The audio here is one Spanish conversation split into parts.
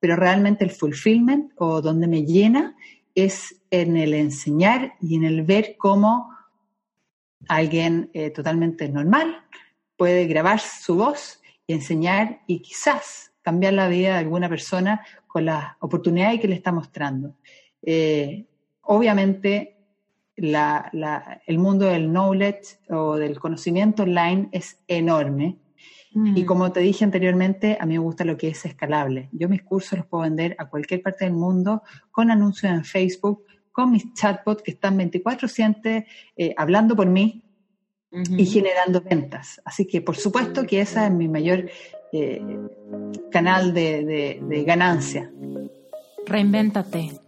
pero realmente el fulfillment o donde me llena es en el enseñar y en el ver cómo alguien eh, totalmente normal puede grabar su voz y enseñar y quizás cambiar la vida de alguna persona con las oportunidades que le está mostrando. Eh, obviamente, el mundo del knowledge o del conocimiento online es enorme. Y mm. como te dije anteriormente, a mí me gusta lo que es escalable. Yo mis cursos los puedo vender a cualquier parte del mundo con anuncios en Facebook, con mis chatbots que están 24/7 eh, hablando por mí y generando ventas. Así que por supuesto que ese es mi mayor eh, canal de, de ganancia. Reinvéntate.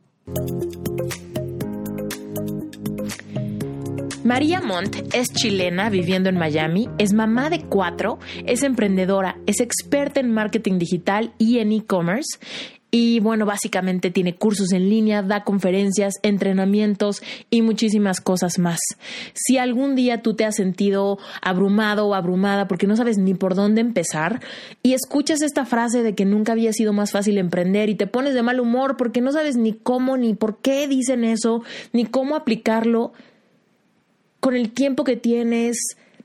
María Montt es chilena viviendo en Miami, es mamá de cuatro, es emprendedora, es experta en marketing digital y en e-commerce. Y bueno, básicamente tiene cursos en línea, da conferencias, entrenamientos y muchísimas cosas más. Si algún día tú te has sentido abrumado o abrumada porque no sabes ni por dónde empezar y escuchas esta frase de que nunca había sido más fácil emprender y te pones de mal humor porque no sabes ni cómo, ni por qué dicen eso, ni cómo aplicarlo, con el tiempo que tienes,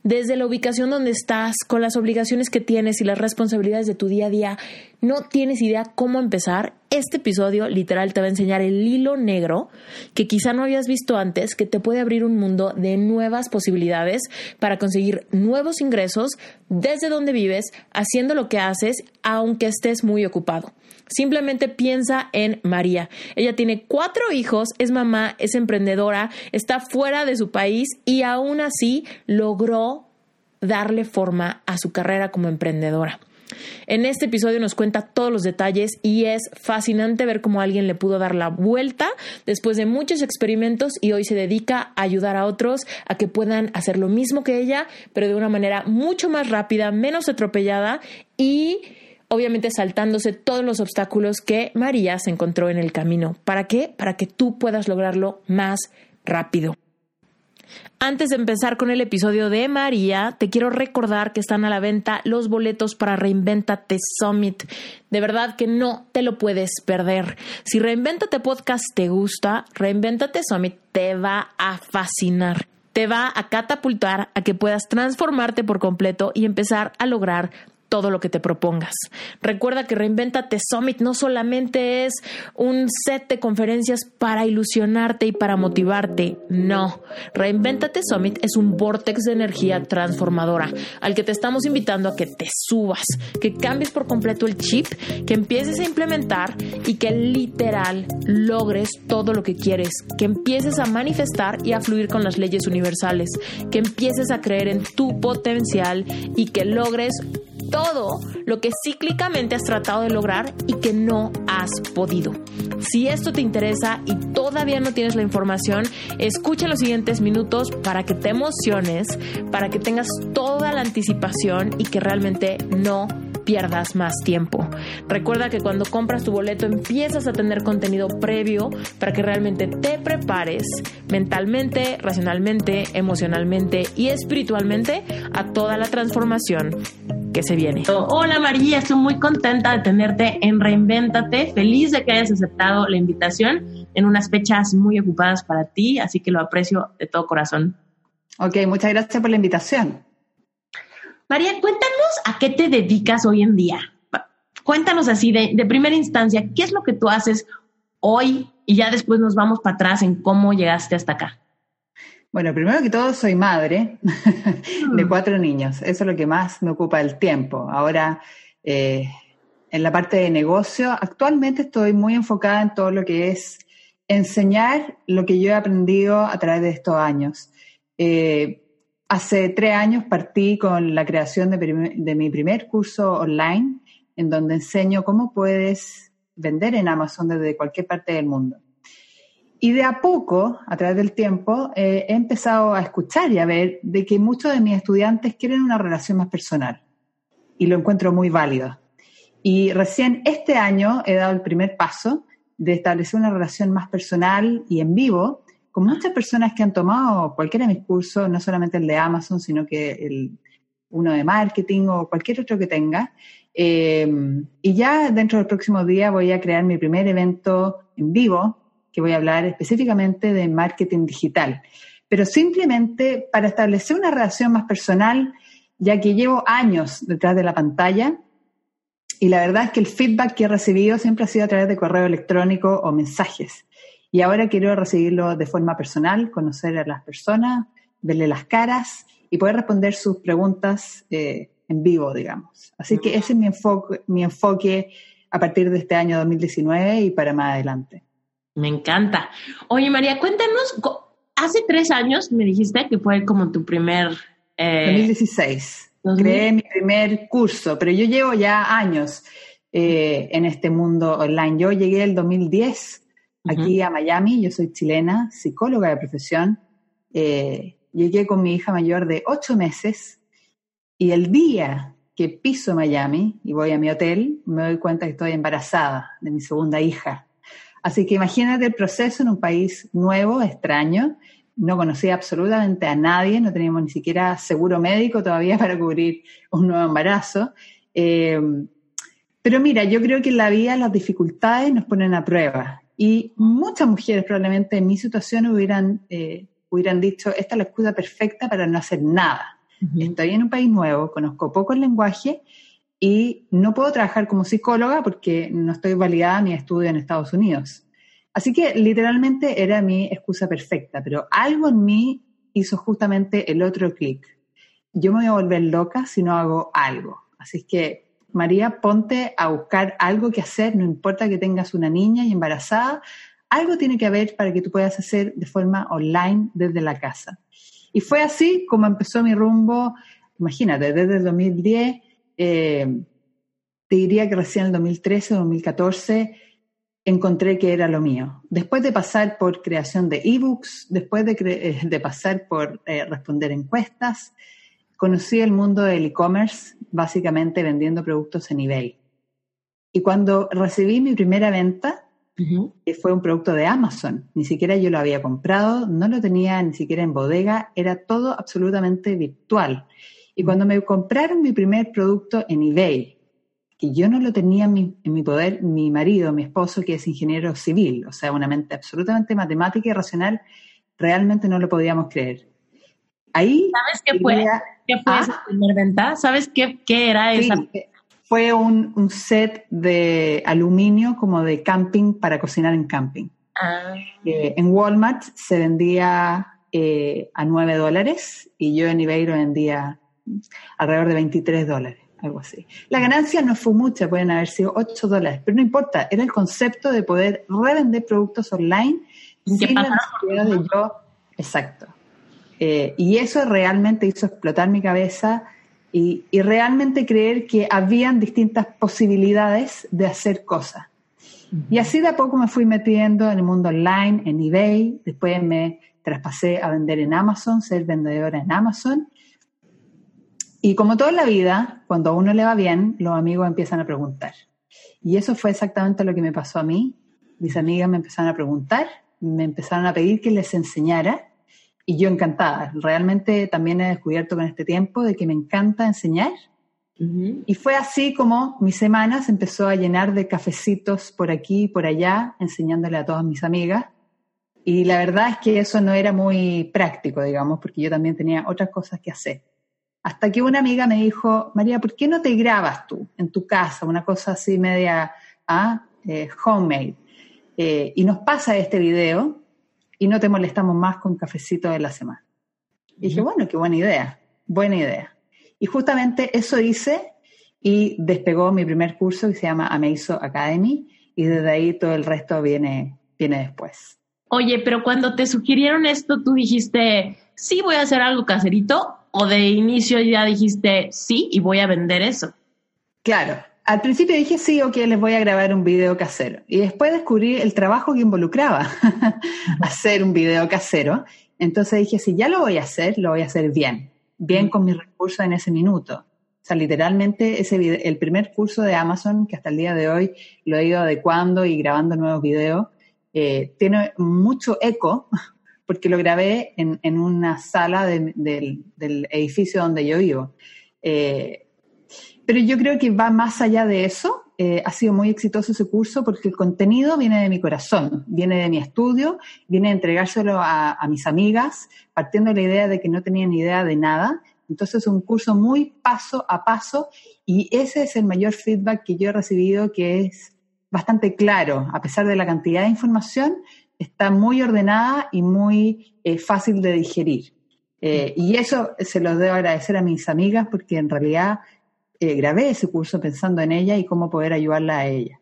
desde la ubicación donde estás, con las obligaciones que tienes y las responsabilidades de tu día a día, no tienes idea cómo empezar, este episodio literal te va a enseñar el hilo negro que quizá no habías visto antes, que te puede abrir un mundo de nuevas posibilidades para conseguir nuevos ingresos desde donde vives, haciendo lo que haces, aunque estés muy ocupado. Simplemente piensa en María. Ella tiene cuatro hijos, es mamá, es emprendedora, está fuera de su país y aún así logró darle forma a su carrera como emprendedora. En este episodio nos cuenta todos los detalles y es fascinante ver cómo alguien le pudo dar la vuelta después de muchos experimentos y hoy se dedica a ayudar a otros a que puedan hacer lo mismo que ella, pero de una manera mucho más rápida, menos atropellada y obviamente saltándose todos los obstáculos que María se encontró en el camino. ¿Para qué? Para que tú puedas lograrlo más rápido. Antes de empezar con el episodio de María, te quiero recordar que están a la venta los boletos para Reinventate Summit. De verdad que no te lo puedes perder. Si Reinventate Podcast te gusta, Reinventate Summit te va a fascinar. Te va a catapultar a que puedas transformarte por completo y empezar a lograr todo lo que te propongas. Recuerda que Reinventate Summit no solamente es un set de conferencias para ilusionarte y para motivarte, no. Reinventate Summit es un vortex de energía transformadora al que te estamos invitando a que te subas, que cambies por completo el chip, que empieces a implementar y que literal logres todo lo que quieres, que empieces a manifestar y a fluir con las leyes universales, que empieces a creer en tu potencial y que logres todo lo que cíclicamente has tratado de lograr y que no has podido. Si esto te interesa y todavía no tienes la información, escucha los siguientes minutos para que te emociones, para que tengas toda la anticipación y que realmente no pierdas más tiempo. Recuerda que cuando compras tu boleto empiezas a tener contenido previo para que realmente te prepares mentalmente, racionalmente, emocionalmente y espiritualmente a toda la transformación que se viene. Hola María, estoy muy contenta de tenerte en Reinvéntate, feliz de que hayas aceptado la invitación en unas fechas muy ocupadas para ti, así que lo aprecio de todo corazón. Ok, muchas gracias por la invitación. María, cuéntanos a qué te dedicas hoy en día. Cuéntanos así de, de primera instancia, ¿qué es lo que tú haces hoy? Y ya después nos vamos para atrás en cómo llegaste hasta acá. Bueno, primero que todo soy madre de mm. cuatro niños. Eso es lo que más me ocupa el tiempo. Ahora, eh, en la parte de negocio, actualmente estoy muy enfocada en todo lo que es enseñar lo que yo he aprendido a través de estos años. Eh, hace tres años partí con la creación de, mi primer curso online, en donde enseño cómo puedes vender en Amazon desde cualquier parte del mundo. Y de a poco, a través del tiempo, eh, he empezado a escuchar y a ver de que muchos de mis estudiantes quieren una relación más personal. Y lo encuentro muy válido. Y recién este año he dado el primer paso de establecer una relación más personal y en vivo con muchas personas que han tomado cualquiera de mis cursos, no solamente el de Amazon, sino que el, uno de marketing o cualquier otro que tenga. Eh, y ya dentro del próximo día voy a crear mi primer evento en vivo, que voy a hablar específicamente de marketing digital. Pero simplemente para establecer una relación más personal, ya que llevo años detrás de la pantalla y la verdad es que el feedback que he recibido siempre ha sido a través de correo electrónico o mensajes. Y ahora quiero recibirlo de forma personal, conocer a las personas, verle las caras y poder responder sus preguntas eh, en vivo, digamos. Así que ese es mi enfoque, mi enfoque a partir de este año 2019 y para más adelante. Me encanta. Oye, María, cuéntanos, hace tres años me dijiste que fue como tu primer... Eh, 2016. Creé mi primer curso, pero yo llevo ya años eh, en este mundo online. Yo llegué el 2010 aquí a Miami, yo soy chilena, psicóloga de profesión. Eh, llegué con mi hija mayor de ocho meses y el día que piso Miami y voy a mi hotel, me doy cuenta que estoy embarazada de mi segunda hija. Así que imagínate el proceso en un país nuevo, extraño, no conocía absolutamente a nadie, no teníamos ni siquiera seguro médico todavía para cubrir un nuevo embarazo. Eh, pero mira, yo creo que en la vida las dificultades nos ponen a prueba y muchas mujeres probablemente en mi situación hubieran, eh, hubieran dicho, esta es la excusa perfecta para no hacer nada. Estoy en un país nuevo, conozco poco el lenguaje y no puedo trabajar como psicóloga porque no estoy validada mi estudio en Estados Unidos. Así que literalmente era mi excusa perfecta, pero algo en mí hizo justamente el otro clic. Yo me voy a volver loca si no hago algo. Así que, María, ponte a buscar algo que hacer, no importa que tengas una niña y embarazada, algo tiene que haber para que tú puedas hacer de forma online desde la casa. Y fue así como empezó mi rumbo, imagínate, desde el 2010, eh, te diría que recién en el 2013 o 2014 encontré que era lo mío. Después de pasar por creación de ebooks, después de, eh, pasar por eh, responder encuestas, conocí el mundo del e-commerce, básicamente vendiendo productos en eBay. Y cuando recibí mi primera venta, que fue un producto de Amazon, ni siquiera yo lo había comprado, no lo tenía ni siquiera en bodega, era todo absolutamente virtual. Y cuando me compraron mi primer producto en eBay, que yo no lo tenía en mi, poder, mi marido, mi esposo, que es ingeniero civil, o sea, una mente absolutamente matemática y racional, realmente no lo podíamos creer. Ahí ¿Sabes qué fue, ¿qué fue esa primera venta? ¿Sabes qué, qué era esa? Fue un, set de aluminio como de camping para cocinar en camping. Ah. Eh, en Walmart se vendía eh, a 9 dólares y yo en eBay lo vendía alrededor de 23 dólares algo así. La ganancia no fue mucha, pueden haber sido 8 dólares, pero no importa, era el concepto de poder revender productos online sin la necesidad de yo. Exacto. Eh, y eso realmente hizo explotar mi cabeza y, realmente creer que habían distintas posibilidades de hacer cosas. Y así de a poco me fui metiendo en el mundo online, en eBay, después me traspasé a vender en Amazon, ser vendedora en Amazon y como toda la vida, cuando a uno le va bien, los amigos empiezan a preguntar. Y eso fue exactamente lo que me pasó a mí. Mis amigas me empezaron a preguntar, me empezaron a pedir que les enseñara y yo encantada. Realmente también he descubierto con este tiempo de que me encanta enseñar. Y fue así como mi semana se empezó a llenar de cafecitos por aquí y por allá, enseñándole a todas mis amigas. Y la verdad es que eso no era muy práctico, digamos, porque yo también tenía otras cosas que hacer. Hasta que una amiga me dijo, María, ¿por qué no te grabas tú en tu casa? Una cosa así media ¿ah? eh, homemade. Eh, y nos pasa este video y no te molestamos más con cafecito de la semana. Y dije, bueno, qué buena idea, buena idea. Y justamente eso hice y despegó mi primer curso que se llama Ameiso Academy y desde ahí todo el resto viene viene después. Oye, pero cuando te sugirieron esto, tú dijiste, sí, voy a hacer algo caserito, o de inicio ya dijiste, sí, y voy a vender eso. Claro, al principio dije sí, ok, les voy a grabar un video casero. Y después descubrí el trabajo que involucraba hacer un video casero. Entonces dije, si ya lo voy a hacer, lo voy a hacer bien, bien con mis recursos en ese minuto. O sea, literalmente ese el primer curso de Amazon, que hasta el día de hoy lo he ido adecuando y grabando nuevos videos, eh, tiene mucho eco porque lo grabé en, en una sala del, del, edificio donde yo vivo. Eh, pero yo creo que va más allá de eso. Eh, ha sido muy exitoso ese curso porque el contenido viene de mi corazón, viene de mi estudio, viene de entregárselo a, mis amigas, partiendo de la idea de que no tenían idea de nada. Entonces es un curso muy paso a paso y ese es el mayor feedback que yo he recibido, que es bastante claro, a pesar de la cantidad de información, está muy ordenada y muy eh, fácil de digerir. Eh, y eso se lo debo agradecer a mis amigas porque en realidad eh, grabé ese curso pensando en ella y cómo poder ayudarla a ella.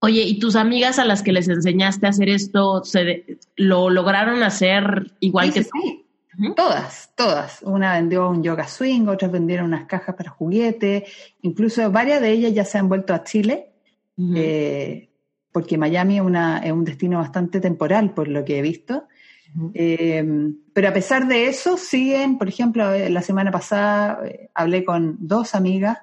Oye, ¿y tus amigas a las que les enseñaste a hacer esto, se lo lograron hacer igual que tú? Todas, todas. Una vendió un yoga swing, otras vendieron unas cajas para juguetes, incluso varias de ellas ya se han vuelto a Chile, eh, porque Miami es, una, es, un destino bastante temporal, por lo que he visto. Eh, pero a pesar de eso, siguen, por ejemplo, eh, la semana pasada hablé con dos amigas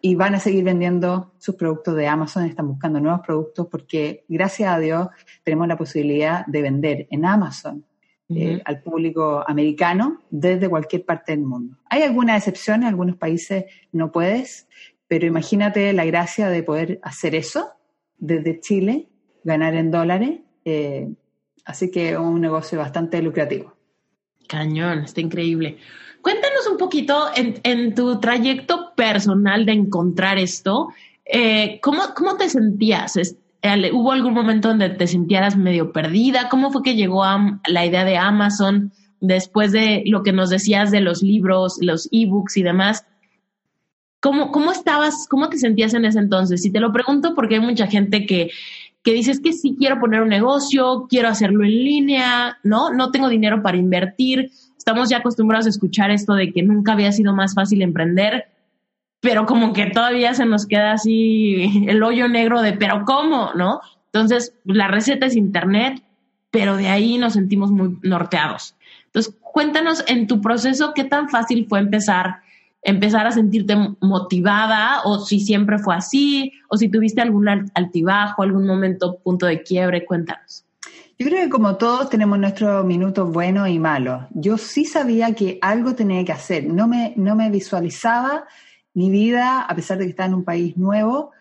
y van a seguir vendiendo sus productos de Amazon, están buscando nuevos productos porque gracias a Dios tenemos la posibilidad de vender en Amazon eh, al público americano desde cualquier parte del mundo. Hay algunas excepciones, algunos países no puedes, pero imagínate la gracia de poder hacer eso desde Chile, ganar en dólares, eh, así que un negocio bastante lucrativo. Cañón, está increíble. Cuéntanos un poquito en, tu trayecto personal de encontrar esto, eh, ¿cómo, ¿cómo, te sentías? ¿Hubo algún momento donde te sintieras medio perdida? ¿Cómo fue que llegó a la idea de Amazon después de lo que nos decías de los libros, los ebooks y demás? ¿Cómo, ¿Cómo estabas, cómo te sentías en ese entonces? Y te lo pregunto porque hay mucha gente que, que dice que sí quiero poner un negocio, quiero hacerlo en línea, ¿no? No tengo dinero para invertir. Estamos ya acostumbrados a escuchar esto de que nunca había sido más fácil emprender pero como que todavía se nos queda así el hoyo negro de, pero ¿cómo? ¿No? Entonces, la receta es internet, pero de ahí nos sentimos muy norteados. Entonces, cuéntanos en tu proceso qué tan fácil fue empezar, empezar a sentirte motivada, o si siempre fue así, o si tuviste algún altibajo, algún momento, punto de quiebre, cuéntanos. Yo creo que como todos tenemos nuestros minutos buenos y malos. Yo sí sabía que algo tenía que hacer. No me, no me visualizaba mi vida, a pesar de que estaba en un país nuevo,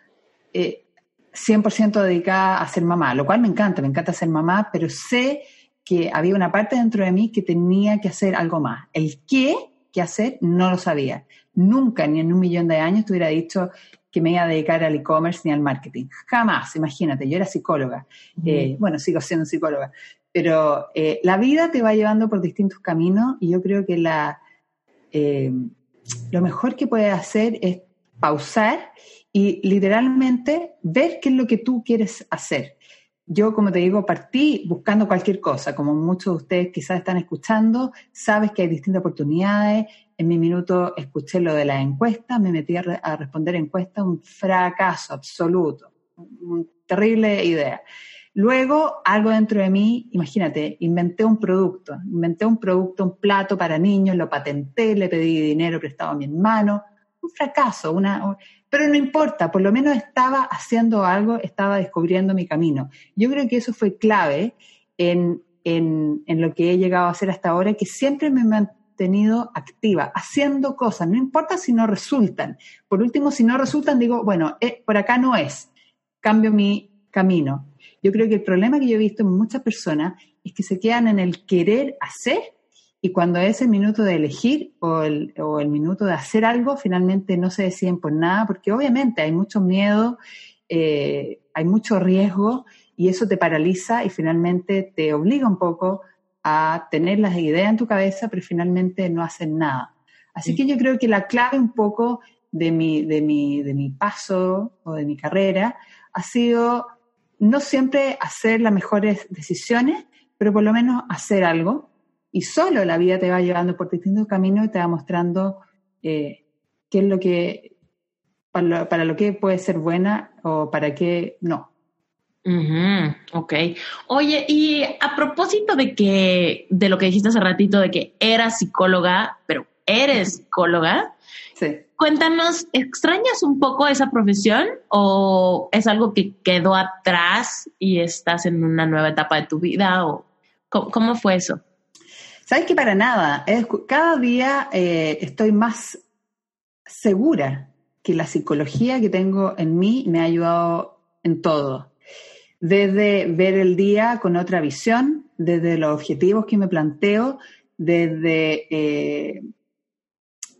100% eh, dedicada a ser mamá, lo cual me encanta, me encanta ser mamá, pero sé que había una parte dentro de mí que tenía que hacer algo más. El qué que hacer no lo sabía. Nunca, ni en un millón de años, te hubiera dicho que me iba a dedicar al e-commerce ni al marketing. Jamás, imagínate, yo era psicóloga. Eh, bueno, sigo siendo psicóloga. Pero eh, la vida te va llevando por distintos caminos y yo creo que la, lo mejor que puedes hacer es pausar y literalmente ver qué es lo que tú quieres hacer. Yo, como te digo, partí buscando cualquier cosa, como muchos de ustedes quizás están escuchando, sabes que hay distintas oportunidades. En mi minuto escuché lo de la encuesta, me metí a, responder encuesta, un fracaso absoluto, una terrible idea. Luego, algo dentro de mí, imagínate, inventé un producto, inventé un producto, un plato para niños, lo patenté, le pedí dinero prestado a mi hermano, un fracaso, una, pero no importa, por lo menos estaba haciendo algo, estaba descubriendo mi camino. Yo creo que eso fue clave en, en, en lo que he llegado a hacer hasta ahora, que siempre me he mantenido activa, haciendo cosas, no importa si no resultan. Por último, si no resultan, digo, bueno, eh, por acá no es, cambio mi camino. Yo creo que el problema que yo he visto en muchas personas es que se quedan en el querer hacer y cuando es el minuto de elegir o el, o el minuto de hacer algo, finalmente no se deciden por nada, porque obviamente hay mucho miedo, eh, hay mucho riesgo y eso te paraliza y finalmente te obliga un poco a tener las ideas en tu cabeza, pero finalmente no hacer nada. Así que yo creo que la clave un poco de mi, de mi, de mi paso o de mi carrera ha sido no siempre hacer las mejores decisiones, pero por lo menos hacer algo. Y solo la vida te va llevando por distintos caminos y te va mostrando eh, qué es lo que, para lo, que puede ser buena o para qué no. ok. Oye, y a propósito de que, de lo que dijiste hace ratito, de que eras psicóloga, pero eres psicóloga, sí. Cuéntanos, ¿extrañas un poco esa profesión o es algo que quedó atrás y estás en una nueva etapa de tu vida? O ¿Cómo, fue eso? Sabes que para nada, cada día eh, estoy más segura que la psicología que tengo en mí me ha ayudado en todo. Desde ver el día con otra visión, desde los objetivos que me planteo, desde eh,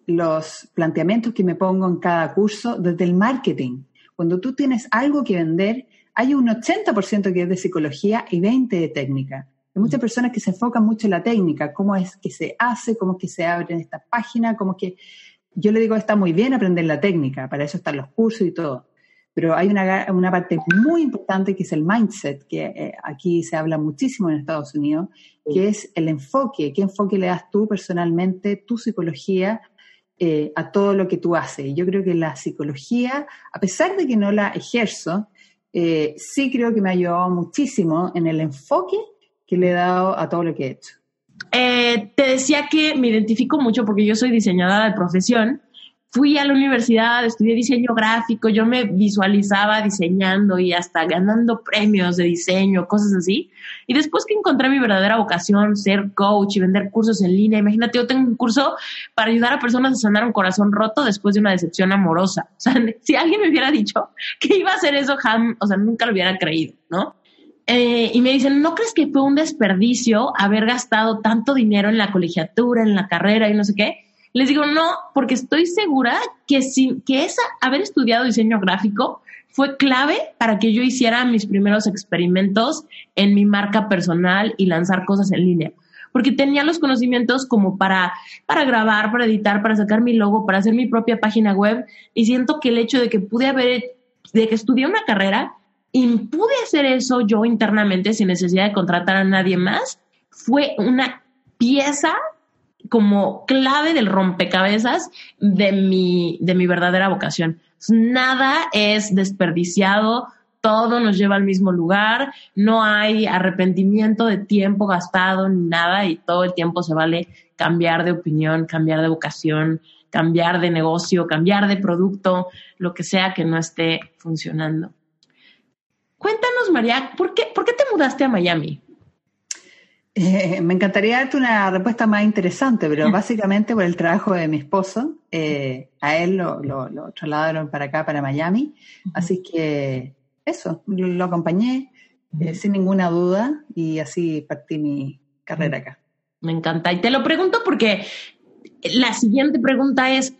los planteamientos que me pongo en cada curso desde el marketing. Cuando tú tienes algo que vender, hay un 80% que es de psicología y 20% de técnica. Hay muchas personas que se enfocan mucho en la técnica, cómo es que se hace, cómo es que se abre en esta página, cómo es que... Yo le digo, está muy bien aprender la técnica, para eso están los cursos y todo. Pero hay una, una parte muy importante que es el mindset, que eh, aquí se habla muchísimo en Estados Unidos, que es el enfoque, qué enfoque le das tú personalmente, tu psicología eh, a todo lo que tú haces. Y yo creo que la psicología, a pesar de que no la ejerzo, eh, sí creo que me ha ayudado muchísimo en el enfoque que le he dado a todo lo que he hecho. Eh, te decía que me identifico mucho porque yo soy diseñadora de profesión fui a la universidad, estudié diseño gráfico, yo me visualizaba diseñando y hasta ganando premios de diseño, cosas así. Y después que encontré mi verdadera vocación, ser coach y vender cursos en línea, imagínate, yo tengo un curso para ayudar a personas a sanar un corazón roto después de una decepción amorosa. O sea, si alguien me hubiera dicho que iba a hacer eso, o sea, nunca lo hubiera creído, ¿no? Eh, y me dicen, ¿no crees que fue un desperdicio haber gastado tanto dinero en la colegiatura, en la carrera y no sé qué? Les digo, no, porque estoy segura que, si, que esa, haber estudiado diseño gráfico fue clave para que yo hiciera mis primeros experimentos en mi marca personal y lanzar cosas en línea. Porque tenía los conocimientos como para, para grabar, para editar, para sacar mi logo, para hacer mi propia página web. Y siento que el hecho de que pude haber, de que estudié una carrera y pude hacer eso yo internamente sin necesidad de contratar a nadie más, fue una pieza como clave del rompecabezas de mi, de mi verdadera vocación. Nada es desperdiciado, todo nos lleva al mismo lugar, no hay arrepentimiento de tiempo gastado ni nada y todo el tiempo se vale cambiar de opinión, cambiar de vocación, cambiar de negocio, cambiar de producto, lo que sea que no esté funcionando. Cuéntanos, María, ¿por qué, ¿por qué te mudaste a Miami? Eh, me encantaría darte una respuesta más interesante, pero mm. básicamente por el trabajo de mi esposo, eh, a él lo, lo, trasladaron para acá, para Miami, así que eso, lo, acompañé eh, sin ninguna duda y así partí mi carrera acá. Me encanta. Y te lo pregunto porque la siguiente pregunta es,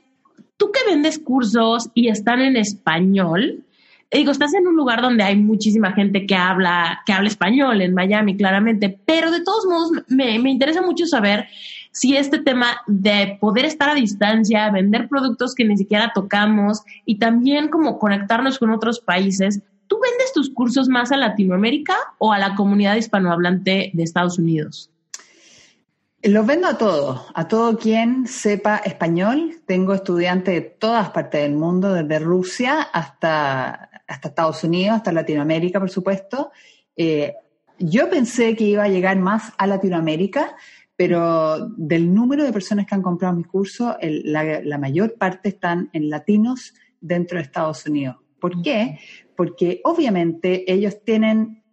tú que vendes cursos y están en español, digo, estás en un lugar donde hay muchísima gente que habla, que habla español, en Miami, claramente, pero de todos modos me, me interesa mucho saber si este tema de poder estar a distancia, vender productos que ni siquiera tocamos y también como conectarnos con otros países, ¿tú vendes tus cursos más a Latinoamérica o a la comunidad hispanohablante de Estados Unidos? Los vendo a todos, a todo quien sepa español. Tengo estudiantes de todas partes del mundo, desde Rusia hasta, hasta Estados Unidos, hasta Latinoamérica, por supuesto. Eh, yo pensé que iba a llegar más a Latinoamérica, pero del número de personas que han comprado mis cursos, la, la, mayor parte están en latinos dentro de Estados Unidos. ¿Por qué? Porque obviamente ellos tienen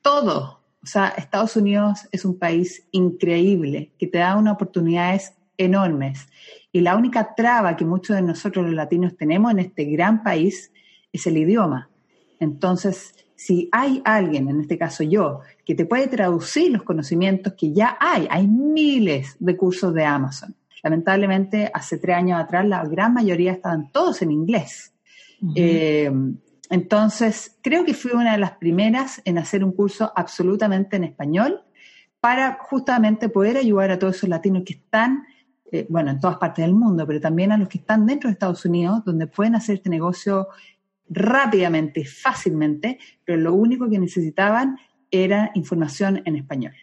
todo o sea, Estados Unidos es un país increíble que te da unas oportunidades enormes. Y la única traba que muchos de nosotros los latinos tenemos en este gran país es el idioma. Entonces, si hay alguien, en este caso yo, que te puede traducir los conocimientos que ya hay, hay miles de cursos de Amazon. Lamentablemente, hace tres años atrás, la gran mayoría estaban todos en inglés. Entonces, creo que fui una de las primeras en hacer un curso absolutamente en español para justamente poder ayudar a todos esos latinos que están, eh, bueno, en todas partes del mundo, pero también a los que están dentro de Estados Unidos, donde pueden hacer este negocio rápidamente fácilmente, pero lo único que necesitaban era información en español.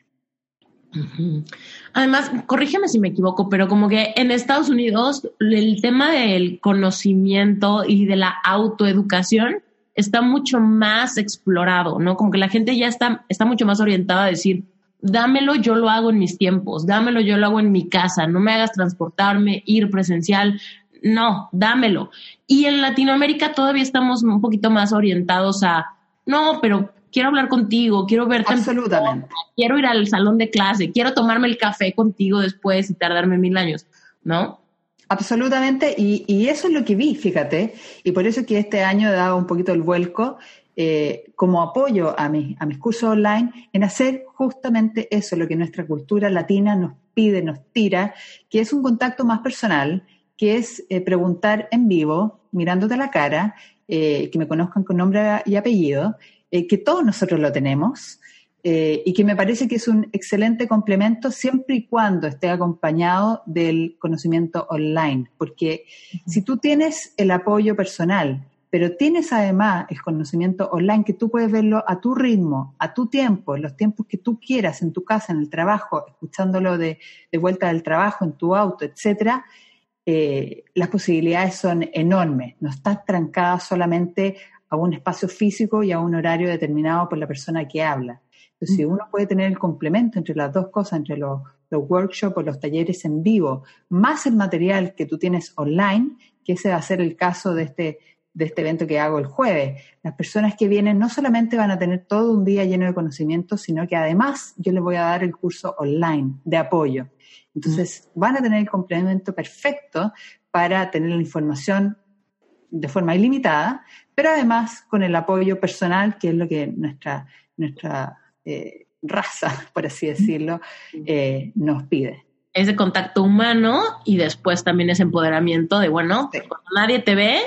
Además, corrígeme si me equivoco, pero como que en Estados Unidos el tema del conocimiento y de la autoeducación está mucho más explorado, ¿no? Como que la gente ya está, está mucho más orientada a decir, dámelo, yo lo hago en mis tiempos, dámelo, yo lo hago en mi casa, no me hagas transportarme, ir presencial, no, dámelo. Y en Latinoamérica todavía estamos un poquito más orientados a, no, pero quiero hablar contigo, quiero verte. Absolutamente. quiero ir al salón de clase, quiero tomarme el café contigo después y tardarme mil años, ¿no? Absolutamente, y, eso es lo que vi, fíjate, y por eso que este año he dado un poquito el vuelco eh, como apoyo a, mi, a mis cursos online en hacer justamente eso, lo que nuestra cultura latina nos pide, nos tira, que es un contacto más personal, que es eh, preguntar en vivo, mirándote a la cara, eh, que me conozcan con nombre y apellido, eh, que todos nosotros lo tenemos y que me parece que es un excelente complemento siempre y cuando esté acompañado del conocimiento online, porque si tú tienes el apoyo personal, pero tienes además el conocimiento online que tú puedes verlo a tu ritmo, a tu tiempo, en los tiempos que tú quieras, en tu casa, en el trabajo, escuchándolo de, vuelta del trabajo, en tu auto, etcétera, eh, las posibilidades son enormes. No estás trancada solamente a un espacio físico y a un horario determinado por la persona que habla. Entonces, si uno puede tener el complemento entre las dos cosas, entre los, workshops o los talleres en vivo, más el material que tú tienes online, que ese va a ser el caso de este, de este evento que hago el jueves. Las personas que vienen no solamente van a tener todo un día lleno de conocimientos, sino que además yo les voy a dar el curso online de apoyo. Entonces, van a tener el complemento perfecto para tener la información de forma ilimitada, pero además con el apoyo personal, que es lo que nuestra, nuestra eh, raza, por así decirlo, eh, nos pide. Ese contacto humano y después también ese empoderamiento de, bueno, cuando nadie te ve,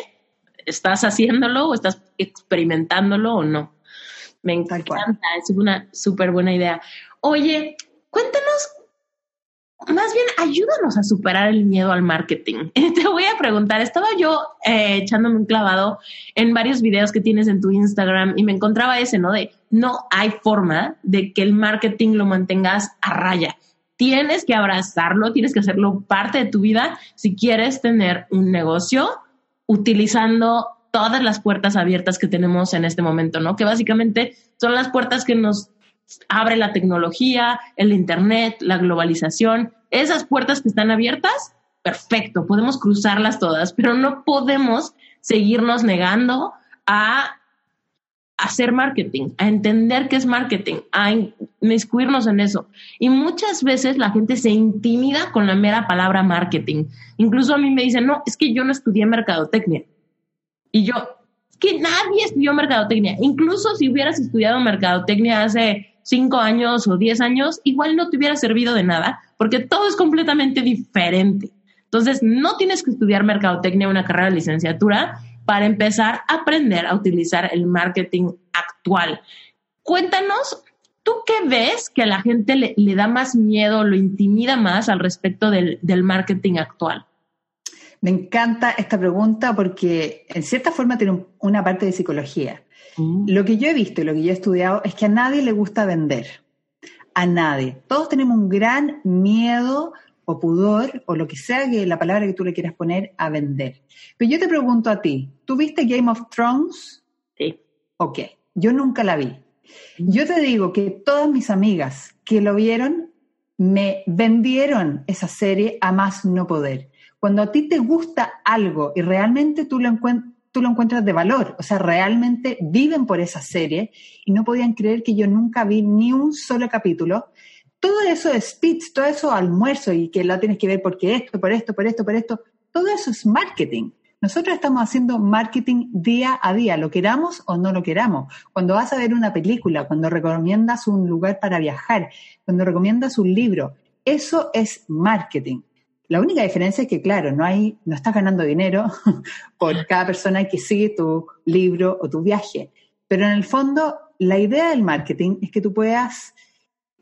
estás haciéndolo o estás experimentándolo o no. Me encanta, es una súper buena idea. Oye, cuéntanos más bien ayúdanos a superar el miedo al marketing. Te voy a preguntar, estaba yo eh, echándome un clavado en varios videos que tienes en tu Instagram y me encontraba ese, ¿no? De no hay forma de que el marketing lo mantengas a raya. Tienes que abrazarlo, tienes que hacerlo parte de tu vida si quieres tener un negocio utilizando todas las puertas abiertas que tenemos en este momento, ¿no? Que básicamente son las puertas que nos abre la tecnología, el Internet, la globalización. Esas puertas que están abiertas, perfecto, podemos cruzarlas todas, pero no podemos seguirnos negando a hacer marketing, a entender qué es marketing, a inmiscuirnos en eso. Y muchas veces la gente se intimida con la mera palabra marketing. Incluso a mí me dicen, no, es que yo no estudié mercadotecnia. Y yo, es que nadie estudió mercadotecnia. Incluso si hubieras estudiado mercadotecnia hace cinco años o diez años, igual no te hubiera servido de nada, porque todo es completamente diferente. Entonces, no tienes que estudiar mercadotecnia, una carrera de licenciatura, para empezar a aprender a utilizar el marketing actual. Cuéntanos, ¿tú qué ves que a la gente le, da más miedo, lo intimida más al respecto del, del marketing actual? Me encanta esta pregunta porque en cierta forma tiene una parte de psicología. Mm. Lo que yo he visto y lo que yo he estudiado es que a nadie le gusta vender. A nadie. Todos tenemos un gran miedo o pudor o lo que sea que la palabra que tú le quieras poner a vender. Pero yo te pregunto a ti, ¿tú viste Game of Thrones? Sí. Ok, yo nunca la vi. Yo te digo que todas mis amigas que lo vieron me vendieron esa serie a más no poder. Cuando a ti te gusta algo y realmente tú lo encuentras tú lo encuentras de valor. O sea, realmente viven por esa serie y no podían creer que yo nunca vi ni un solo capítulo. Todo eso es speech, todo eso almuerzo y que la tienes que ver porque esto, por esto, por esto, por esto, todo eso es marketing. Nosotros estamos haciendo marketing día a día, lo queramos o no lo queramos. Cuando vas a ver una película, cuando recomiendas un lugar para viajar, cuando recomiendas un libro, eso es marketing. La única diferencia es que, claro, no, hay, no estás ganando dinero por cada persona que sigue tu libro o tu viaje. Pero en el fondo, la idea del marketing es que tú puedas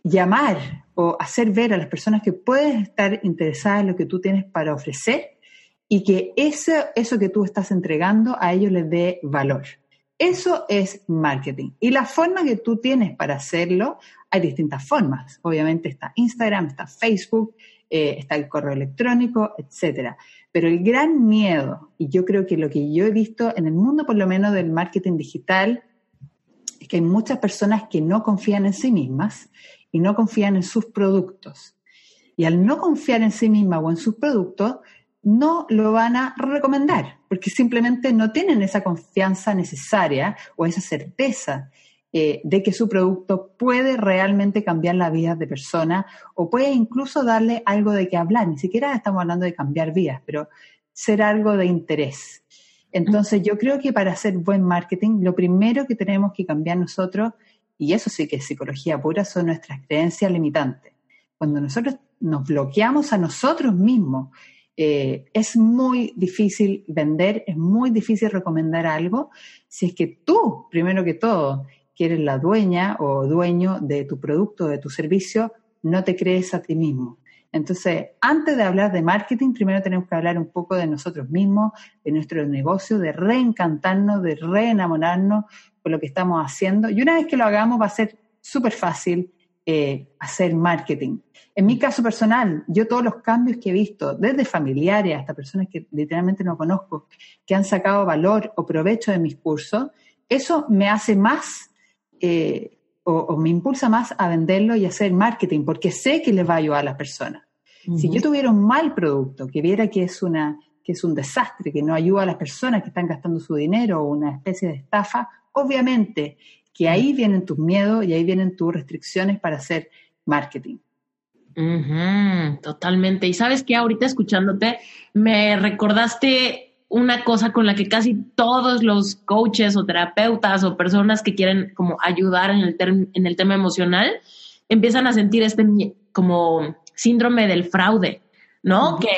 llamar o hacer ver a las personas que pueden estar interesadas en lo que tú tienes para ofrecer y que eso, eso que tú estás entregando a ellos les dé valor. Eso es marketing. Y la forma que tú tienes para hacerlo, hay distintas formas. Obviamente está Instagram, está Facebook, eh, está el correo electrónico, etcétera. Pero el gran miedo, y yo creo que lo que yo he visto en el mundo por lo menos del marketing digital, es que hay muchas personas que no confían en sí mismas y no confían en sus productos. Y al no confiar en sí mismas o en sus productos, no lo van a recomendar, porque simplemente no tienen esa confianza necesaria o esa certeza eh, de que su producto puede realmente cambiar la vida de personas o puede incluso darle algo de qué hablar. Ni siquiera estamos hablando de cambiar vidas, pero ser algo de interés. Entonces yo creo que para hacer buen marketing, lo primero que tenemos que cambiar nosotros, y eso sí que es psicología pura, son nuestras creencias limitantes. Cuando nosotros nos bloqueamos a nosotros mismos, eh, es muy difícil vender, es muy difícil recomendar algo si es que tú, primero que todo, que eres la dueña o dueño de tu producto, de tu servicio, no te crees a ti mismo. Entonces, antes de hablar de marketing, primero tenemos que hablar un poco de nosotros mismos, de nuestro negocio, de reencantarnos, de reenamorarnos con lo que estamos haciendo. Y una vez que lo hagamos va a ser súper fácil eh, hacer marketing. En mi caso personal, yo todos los cambios que he visto, desde familiares hasta personas que literalmente no conozco, que han sacado valor o provecho de mis cursos, eso me hace más eh, o, me impulsa más a venderlo y hacer marketing, porque sé que le va a ayudar a las personas. Si yo tuviera un mal producto, que viera que es, una, que es un desastre, que no ayuda a las personas que están gastando su dinero o una especie de estafa, obviamente que ahí vienen tus miedos y ahí vienen tus restricciones para hacer marketing. totalmente. Y sabes que ahorita escuchándote, me recordaste una cosa con la que casi todos los coaches o terapeutas o personas que quieren como ayudar en el, en el tema emocional empiezan a sentir este como síndrome del fraude, ¿no? Que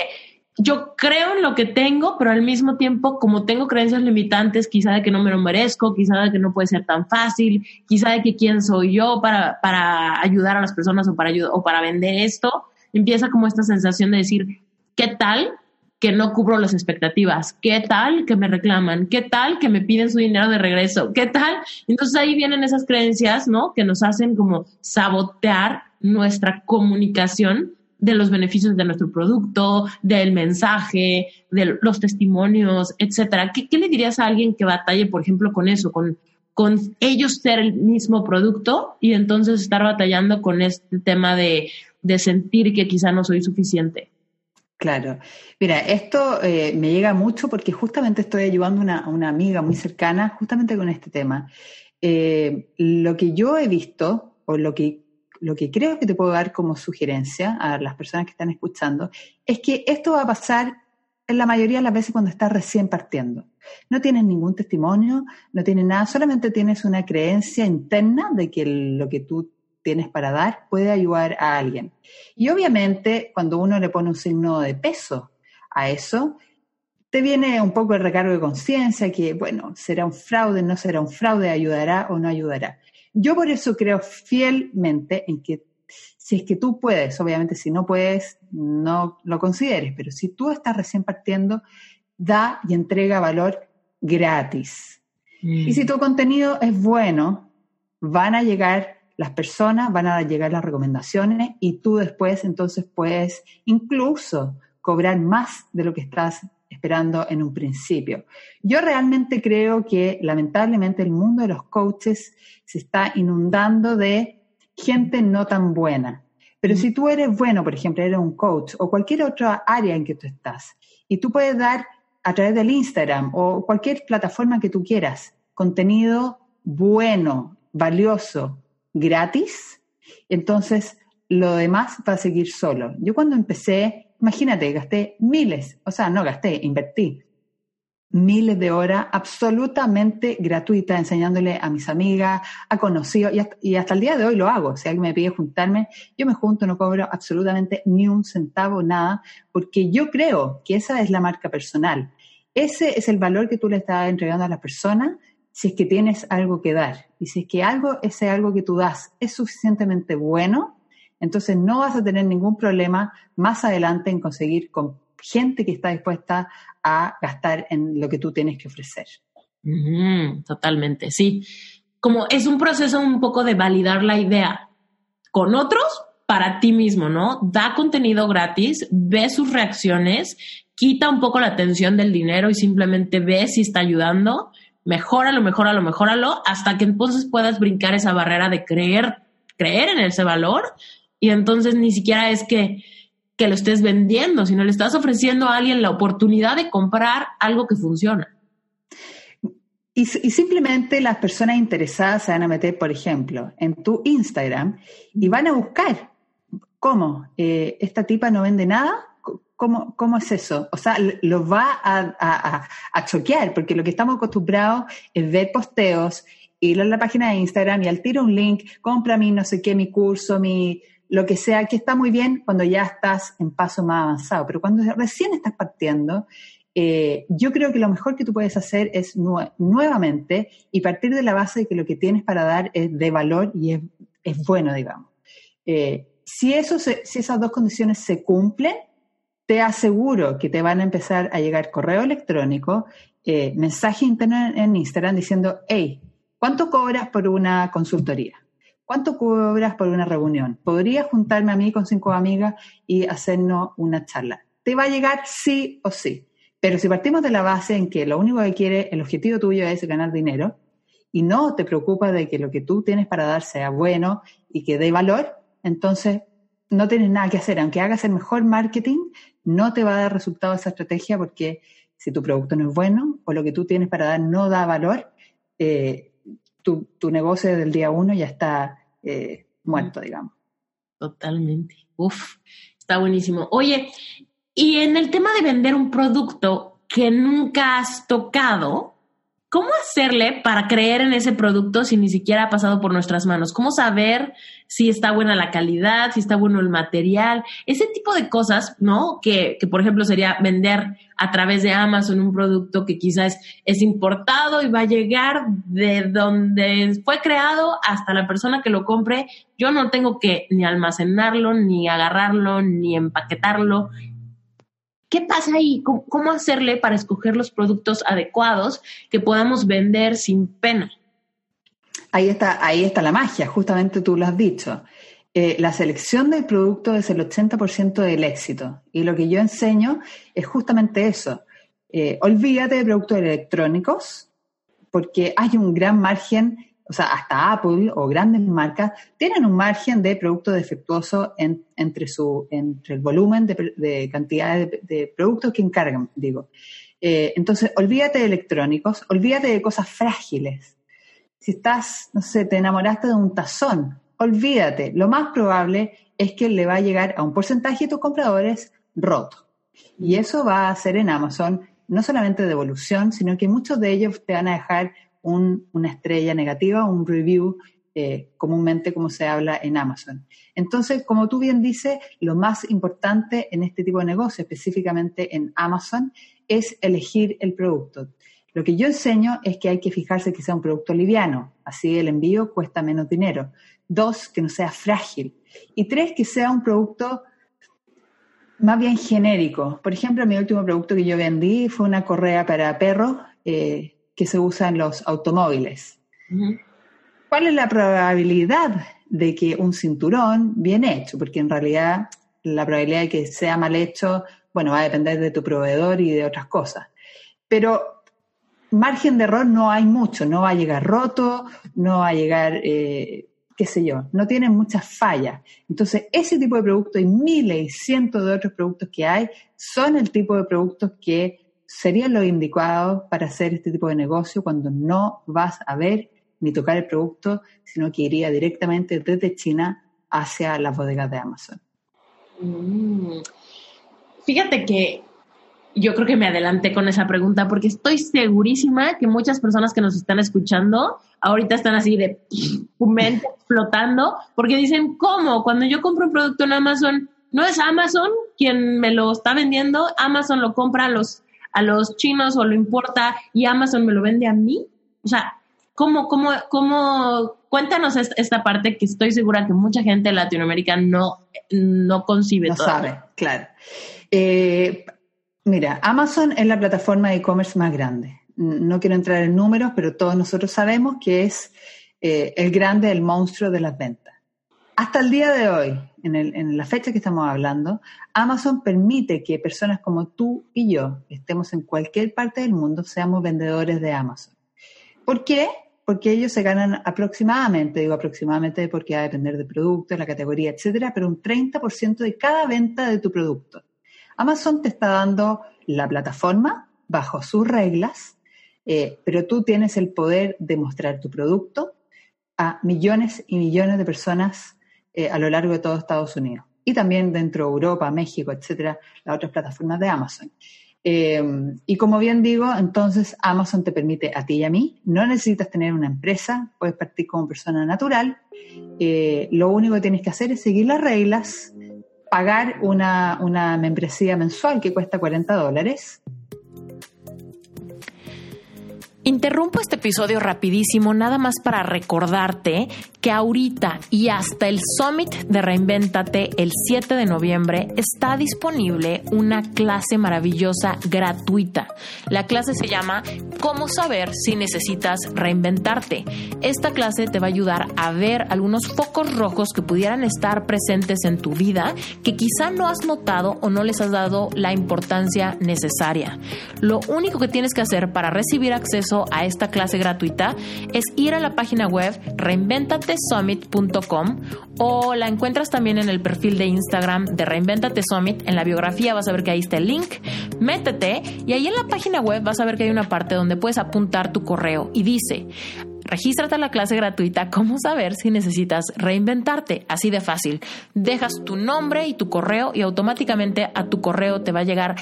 yo creo en lo que tengo, pero al mismo tiempo, como tengo creencias limitantes, quizá de que no me lo merezco, quizá de que no puede ser tan fácil, quizá de que quién soy yo para, para ayudar a las personas o para, o para vender esto, empieza como esta sensación de decir, ¿qué tal que no cubro las expectativas? ¿Qué tal que me reclaman? ¿Qué tal que me piden su dinero de regreso? ¿Qué tal? Entonces ahí vienen esas creencias, ¿no? Que nos hacen como sabotear nuestra comunicación de los beneficios de nuestro producto, del mensaje, de los testimonios, etcétera. ¿Qué, le dirías a alguien que batalle, por ejemplo, con eso, con, con ellos ser el mismo producto y entonces estar batallando con este tema de, de sentir que quizá no soy suficiente? Claro. Mira, esto eh, me llega mucho porque justamente estoy ayudando a una amiga muy cercana justamente con este tema. Eh, lo que yo he visto, o lo que, lo que creo que te puedo dar como sugerencia a las personas que están escuchando, es que esto va a pasar en la mayoría de las veces cuando estás recién partiendo. No tienes ningún testimonio, no tienes nada, solamente tienes una creencia interna de que lo que tú tienes para dar puede ayudar a alguien. Y obviamente cuando uno le pone un signo de peso a eso, te viene un poco el recargo de conciencia que, bueno, será un fraude, no será un fraude, ayudará o no ayudará. Yo por eso creo fielmente en que si es que tú puedes, obviamente si no puedes, no lo consideres, pero si tú estás recién partiendo, da y entrega valor gratis. Y mm. si tu contenido es bueno, van a llegar las personas, van a llegar las recomendaciones y tú después entonces puedes incluso cobrar más de lo que estás esperando en un principio. Yo realmente creo que lamentablemente el mundo de los coaches se está inundando de gente no tan buena. Pero si tú eres bueno, por ejemplo, eres un coach o cualquier otra área en que tú estás, y tú puedes dar a través del Instagram o cualquier plataforma que tú quieras contenido bueno, valioso, gratis, entonces lo demás va a seguir solo. Yo cuando empecé, imagínate, gasté miles, o sea, no gasté, invertí miles de horas absolutamente gratuitas enseñándole a mis amigas, a conocidos, y hasta, el día de hoy lo hago. Si alguien me pide juntarme, yo me junto, no cobro absolutamente ni un centavo, nada, porque yo creo que esa es la marca personal. Ese es el valor que tú le estás entregando a las personas si es que tienes algo que dar. Y si es que algo, ese algo que tú das es suficientemente bueno, entonces no vas a tener ningún problema más adelante en conseguir gente que está dispuesta a gastar en lo que tú tienes que ofrecer. totalmente, sí. Como es un proceso un poco de validar la idea con otros para ti mismo, ¿no? Da contenido gratis, ve sus reacciones, quita un poco la atención del dinero y simplemente ve si está ayudando, mejóralo, mejóralo, mejóralo, hasta que entonces puedas brincar esa barrera de creer, creer en ese valor y entonces ni siquiera es que, que lo estés vendiendo, sino le estás ofreciendo a alguien la oportunidad de comprar algo que funciona. Y, simplemente las personas interesadas se van a meter, por ejemplo, en tu Instagram y van a buscar ¿Cómo? Eh, ¿Esta tipa no vende nada? ¿Cómo, ¿Cómo, es eso? O sea, los va a, choquear, porque lo que estamos acostumbrados es ver posteos, ir a la página de Instagram y al tiro un link, compra mi no sé qué, mi curso, mi lo que sea, que está muy bien cuando ya estás en paso más avanzado, pero cuando recién estás partiendo, eh, yo creo que lo mejor que tú puedes hacer es nuevamente y partir de la base de que lo que tienes para dar es de valor y es, bueno, digamos. Eh, si, eso si esas dos condiciones se cumplen, te aseguro que te van a empezar a llegar correo electrónico, eh, mensaje en Instagram diciendo, hey, ¿cuánto cobras por una consultoría? ¿Cuánto cobras por una reunión? ¿Podría juntarme a mí con cinco amigas y hacernos una charla? Te va a llegar sí o sí. Pero si partimos de la base en que lo único que quiere, el objetivo tuyo es ganar dinero y no te preocupa de que lo que tú tienes para dar sea bueno y que dé valor, entonces no tienes nada que hacer. Aunque hagas el mejor marketing, no te va a dar resultado esa estrategia porque si tu producto no es bueno o lo que tú tienes para dar no da valor, eh, tu, negocio del día uno ya está eh, muerto, digamos. Totalmente. Uf, está buenísimo. Oye, y en el tema de vender un producto que nunca has tocado, ¿Cómo hacerle para creer en ese producto si ni siquiera ha pasado por nuestras manos? ¿Cómo saber si está buena la calidad, si está bueno el material? Ese tipo de cosas, ¿no? Que, que por ejemplo sería vender a través de Amazon un producto que quizás es importado y va a llegar de donde fue creado hasta la persona que lo compre. Yo no tengo que ni almacenarlo, ni agarrarlo, ni empaquetarlo ¿Qué pasa ahí? ¿Cómo, hacerle para escoger los productos adecuados que podamos vender sin pena? Ahí está, ahí está la magia, justamente tú lo has dicho. Eh, la selección del producto es el 80% del éxito. Y lo que yo enseño es justamente eso. Eh, olvídate de productos electrónicos, porque hay un gran margen o sea, hasta Apple o grandes marcas tienen un margen de producto defectuoso entre, su, entre el volumen de, cantidad de, productos que encargan, digo. Eh, entonces, olvídate de electrónicos, olvídate de cosas frágiles. Si estás, no sé, te enamoraste de un tazón, olvídate. Lo más probable es que le va a llegar a un porcentaje de tus compradores roto. Y eso va a ser en Amazon no solamente devolución, sino que muchos de ellos te van a dejar una estrella negativa, un review, eh, comúnmente como se habla en Amazon. Entonces, como tú bien dices, lo más importante en este tipo de negocio, específicamente en Amazon, es elegir el producto. Lo que yo enseño es que hay que fijarse que sea un producto liviano, así el envío cuesta menos dinero. Dos, que no sea frágil. Y tres, que sea un producto más bien genérico. Por ejemplo, mi último producto que yo vendí fue una correa para perros eh, que se usa en los automóviles. ¿Cuál es la probabilidad de que un cinturón bien hecho? Porque en realidad la probabilidad de que sea mal hecho, bueno, va a depender de tu proveedor y de otras cosas. Pero margen de error no hay mucho, no va a llegar roto, no va a llegar, eh, qué sé yo, no tiene muchas fallas. Entonces, ese tipo de productos y miles y cientos de otros productos que hay son el tipo de productos que serían los indicados para hacer este tipo de negocio cuando no vas a ver ni tocar el producto, sino que iría directamente desde China hacia las bodegas de Amazon. Mm. Fíjate que yo creo que me adelanté con esa pregunta porque estoy segurísima que muchas personas que nos están escuchando ahorita están así de mente flotando porque dicen, ¿cómo? Cuando yo compro un producto en Amazon, no es Amazon quien me lo está vendiendo, Amazon lo compra a los a los chinos o lo importa y Amazon me lo vende a mí? O sea, ¿cómo, cómo, cómo, cuéntanos esta parte que estoy segura que mucha gente de Latinoamérica no, no concibe. No sabe, claro. Eh, Mira, Amazon es la plataforma de e-commerce más grande. No quiero entrar en números, pero todos nosotros sabemos que es eh, el grande, el monstruo de las ventas. Hasta el día de hoy, en, la fecha que estamos hablando, Amazon permite que personas como tú y yo, estemos en cualquier parte del mundo, seamos vendedores de Amazon. ¿Por qué? Porque ellos se ganan aproximadamente, digo aproximadamente porque va a depender del producto, la categoría, etcétera, pero un 30% de cada venta de tu producto. Amazon te está dando la plataforma bajo sus reglas, eh, pero tú tienes el poder de mostrar tu producto a millones y millones de personas eh, a lo largo de todo Estados Unidos. Y también dentro de Europa, México, etcétera, las otras plataformas de Amazon. Eh, y como bien digo, entonces Amazon te permite a ti y a mí, no necesitas tener una empresa, puedes partir como persona natural, lo único que tienes que hacer es seguir las reglas, pagar una, una membresía mensual que cuesta 40 dólares. Interrumpo este episodio rapidísimo nada más para recordarte que ahorita y hasta el Summit de Reinventate el 7 de noviembre está disponible una clase maravillosa gratuita. La clase se llama Cómo saber si necesitas reinventarte. Esta clase te va a ayudar a ver algunos focos rojos que pudieran estar presentes en tu vida que quizá no has notado o no les has dado la importancia necesaria. Lo único que tienes que hacer para recibir acceso a esta clase gratuita es ir a la página web reinventatesummit.com o la encuentras también en el perfil de Instagram de Reinventate Summit. En la biografía vas a ver que ahí está el link. Métete y ahí en la página web vas a ver que hay una parte donde puedes apuntar tu correo y dice Regístrate a la clase gratuita Cómo saber si necesitas reinventarte. Así de fácil. Dejas tu nombre y tu correo y automáticamente a tu correo te va a llegar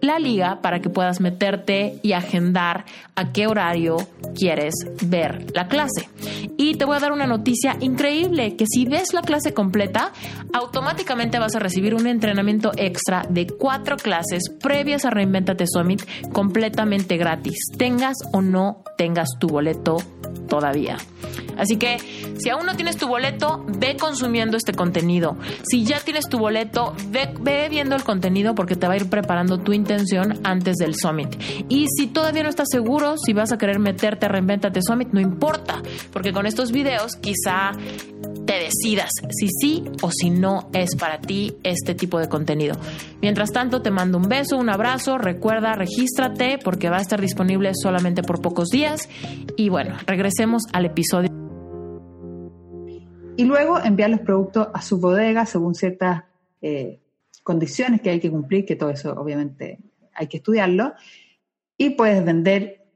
la liga para que puedas meterte y agendar a qué horario quieres ver la clase. Y te voy a dar una noticia increíble, que si ves la clase completa, automáticamente vas a recibir un entrenamiento extra de cuatro clases previas a Reinventate Summit completamente gratis, tengas o no tengas tu boleto todavía. Así que si aún no tienes tu boleto, ve consumiendo este contenido. Si ya tienes tu boleto, ve, viendo el contenido porque te va a ir preparando tu intención antes del Summit. Y si todavía no estás seguro si vas a querer meterte a Reinventate Summit, no importa, porque con estos videos quizá te decidas si sí o si no es para ti este tipo de contenido. Mientras tanto, te mando un beso, un abrazo, recuerda, regístrate porque va a estar disponible solamente por pocos días. Y bueno, regresemos al episodio. Y luego enviar los productos a su bodega según ciertas eh, condiciones que hay que cumplir, que todo eso obviamente hay que estudiarlo. Y puedes vender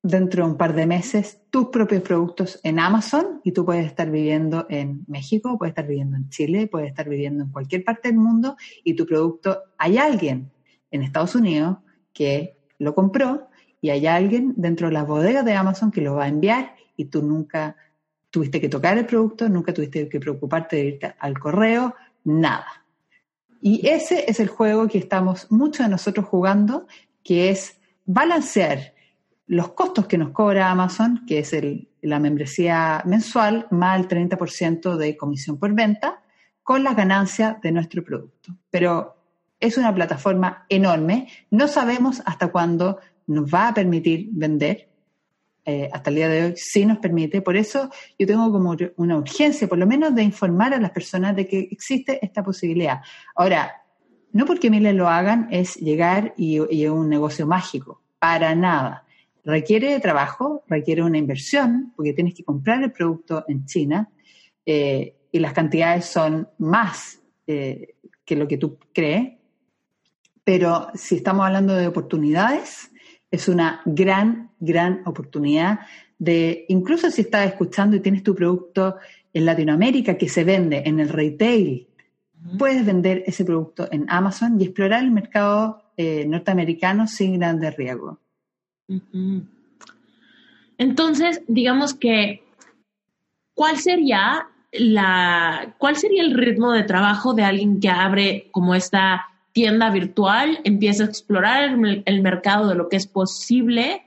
dentro de un par de meses tus propios productos en Amazon y tú puedes estar viviendo en México, puedes estar viviendo en Chile, puedes estar viviendo en cualquier parte del mundo y tu producto, hay alguien en Estados Unidos que lo compró y hay alguien dentro de la bodega de Amazon que lo va a enviar y tú nunca tuviste que tocar el producto, nunca tuviste que preocuparte de irte al correo, nada. Y ese es el juego que estamos muchos de nosotros jugando, que es balancear los costos que nos cobra Amazon, que es la membresía mensual, más el 30% de comisión por venta, con las ganancias de nuestro producto. Pero es una plataforma enorme, no sabemos hasta cuándo nos va a permitir vender, eh, hasta el día de hoy sí nos permite, por eso yo tengo como una urgencia, por lo menos, de informar a las personas de que existe esta posibilidad. Ahora, no porque miles lo hagan es llegar y, y un negocio mágico, para nada requiere de trabajo, requiere una inversión, porque tienes que comprar el producto en China eh, y las cantidades son más eh, que lo que tú crees. Pero si estamos hablando de oportunidades, es una gran, gran oportunidad de, incluso si estás escuchando y tienes tu producto en Latinoamérica que se vende en el retail, puedes vender ese producto en Amazon y explorar el mercado eh, norteamericano sin grandes riesgos. Entonces, digamos que, ¿cuál sería la, cuál sería el ritmo de trabajo de alguien que abre como esta tienda virtual, empieza a explorar el, el mercado de lo que es posible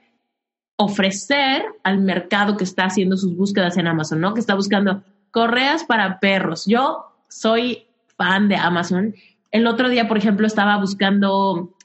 ofrecer al mercado que está haciendo sus búsquedas en Amazon, ¿no? Que está buscando correas para perros. Yo soy fan de Amazon. El otro día, por ejemplo, estaba buscando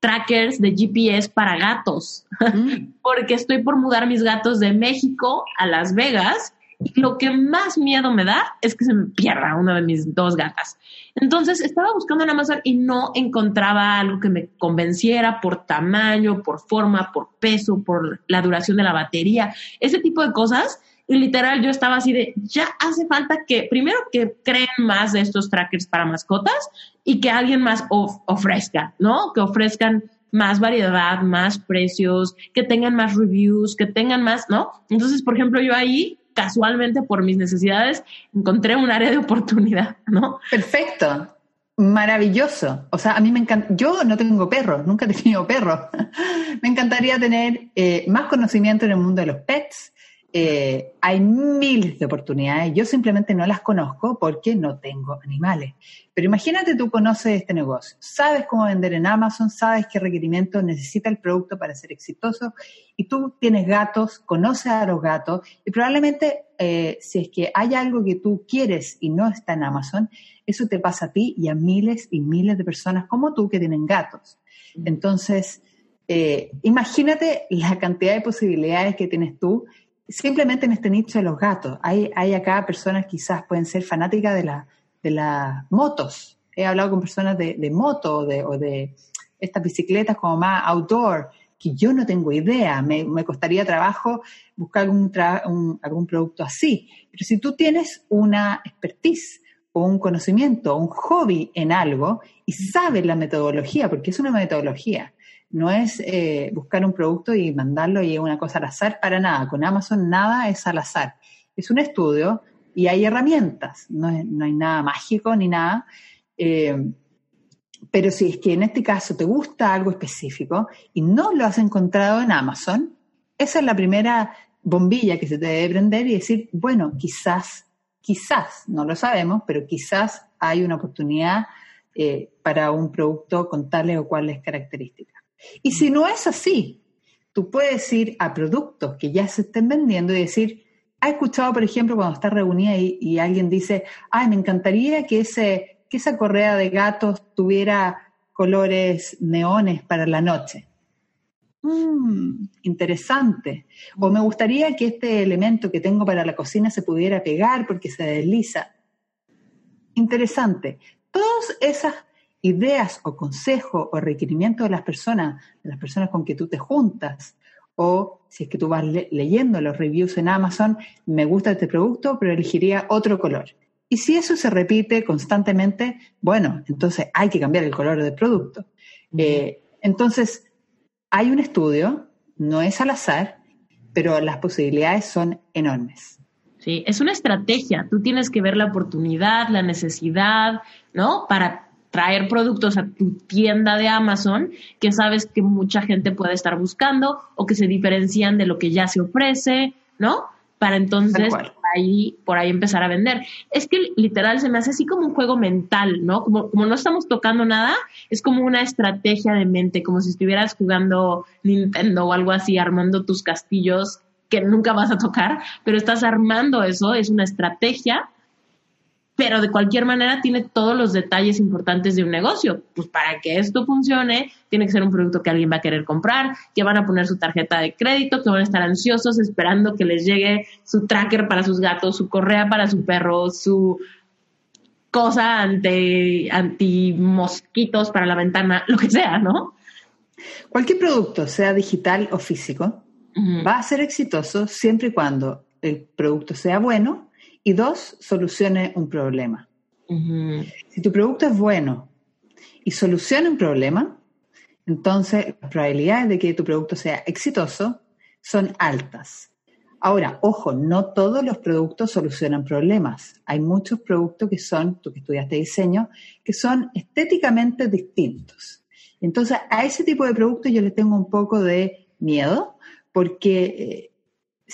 trackers de GPS para gatos, mm. porque estoy por mudar mis gatos de México a Las Vegas lo que más miedo me da es que se me pierda una de mis dos gatas. Entonces estaba buscando en Amazon y no encontraba algo que me convenciera por tamaño, por forma, por peso, por la duración de la batería, ese tipo de cosas. Y literal yo estaba así de, ya hace falta que, primero que creen más de estos trackers para mascotas y que alguien más ofrezca, ¿no? Que ofrezcan más variedad, más precios, que tengan más reviews, que tengan más, ¿no? Entonces, por ejemplo, yo ahí casualmente por mis necesidades encontré un área de oportunidad, ¿no? Perfecto. Maravilloso. O sea, a mí me encanta. Yo no tengo perros, nunca he tenido perros. me encantaría tener eh, más conocimiento en el mundo de los pets, eh, hay miles de oportunidades, yo simplemente no las conozco porque no tengo animales. Pero imagínate tú conoces este negocio, sabes cómo vender en Amazon, sabes qué requerimientos necesita el producto para ser exitoso y tú tienes gatos, conoces a los gatos y probablemente eh, si es que hay algo que tú quieres y no está en Amazon, eso te pasa a ti y a miles y miles de personas como tú que tienen gatos. Entonces, eh, imagínate la cantidad de posibilidades que tienes tú simplemente en este nicho de los gatos. Hay, hay acá personas quizás pueden ser fanáticas de, la, de las motos. He hablado con personas de, de moto de, o de estas bicicletas como más outdoor, que yo no tengo idea. Me, me costaría trabajo buscar algún, un, algún producto así. Pero si tú tienes una expertise o un conocimiento, un hobby en algo y sabes la metodología, porque es una metodología, no es eh, buscar un producto y mandarlo y una cosa al azar para nada. Con Amazon nada es al azar. Es un estudio y hay herramientas, no, hay nada mágico ni nada. Eh, pero si es que en este caso te gusta algo específico y no lo has encontrado en Amazon, esa es la primera bombilla que se te debe prender y decir, bueno, quizás, quizás, no lo sabemos, pero quizás hay una oportunidad eh, para un producto con tales o cuales características. Y si no es así, tú puedes ir a productos que ya se estén vendiendo y decir, ¿ha escuchado, por ejemplo, cuando estás reunida y, alguien dice, ay, me encantaría que, ese, que esa correa de gatos tuviera colores neones para la noche? Mm, interesante. O me gustaría que este elemento que tengo para la cocina se pudiera pegar porque se desliza. Interesante. Todas esas ideas o consejos o requerimientos de las personas, de las personas con que tú te juntas, o si es que tú vas leyendo los reviews en Amazon, me gusta este producto, pero elegiría otro color. Y si eso se repite constantemente, bueno, entonces hay que cambiar el color del producto. Eh, entonces, hay un estudio, no es al azar, pero las posibilidades son enormes. Sí, es una estrategia. Tú tienes que ver la oportunidad, la necesidad, ¿no? Para traer productos a tu tienda de Amazon que sabes que mucha gente puede estar buscando o que se diferencian de lo que ya se ofrece, ¿no? Para entonces por ahí, por ahí empezar a vender. Es que literal se me hace así como un juego mental, ¿no? Como, como no estamos tocando nada, es como una estrategia de mente, como si estuvieras jugando Nintendo o algo así, armando tus castillos que nunca vas a tocar, pero estás armando eso, es una estrategia pero de cualquier manera tiene todos los detalles importantes de un negocio. Pues para que esto funcione, tiene que ser un producto que alguien va a querer comprar, que van a poner su tarjeta de crédito, que van a estar ansiosos esperando que les llegue su tracker para sus gatos, su correa para su perro, su cosa ante anti mosquitos para la ventana, lo que sea, ¿no? Cualquier producto, sea digital o físico, va a ser exitoso siempre y cuando el producto sea bueno y dos, solucione un problema. Si tu producto es bueno y soluciona un problema, entonces las probabilidades de que tu producto sea exitoso son altas. Ahora, ojo, no todos los productos solucionan problemas. Hay muchos productos que son, tú que estudiaste diseño, que son estéticamente distintos. Entonces, a ese tipo de productos yo le tengo un poco de miedo porque eh,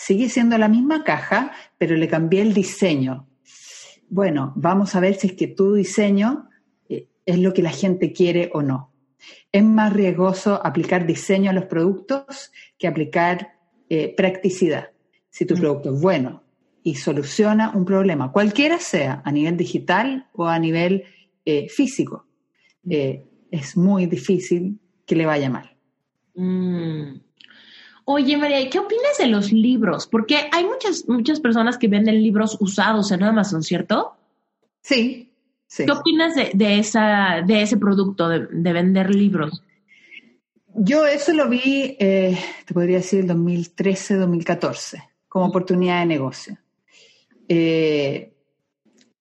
sigue siendo la misma caja, pero le cambié el diseño. Bueno, vamos a ver si es que tu diseño eh, es lo que la gente quiere o no. Es más riesgoso aplicar diseño a los productos que aplicar eh, practicidad. Si tu mm. producto es bueno y soluciona un problema, cualquiera sea, a nivel digital o a nivel eh, físico, mm. es muy difícil que le vaya mal. Mm. Oye, María, ¿qué opinas de los libros? Porque hay muchas, muchas personas que venden libros usados en Amazon, ¿cierto? Sí, sí. ¿Qué opinas de, esa, de ese producto, de, vender libros? Yo eso lo vi, eh, te podría decir, 2013, 2014, como oportunidad de negocio. Eh,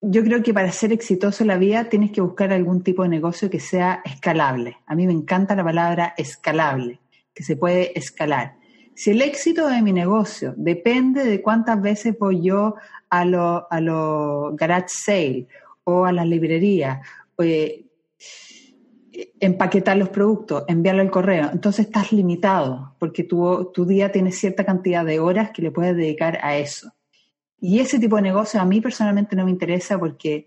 yo creo que para ser exitoso en la vida tienes que buscar algún tipo de negocio que sea escalable. A mí me encanta la palabra escalable, que se puede escalar. Si el éxito de mi negocio depende de cuántas veces voy yo a los a lo garage sale o a las librerías, eh, empaquetar los productos, enviarlo al correo, entonces estás limitado porque tu, tu día tiene cierta cantidad de horas que le puedes dedicar a eso. Y ese tipo de negocio a mí personalmente no me interesa porque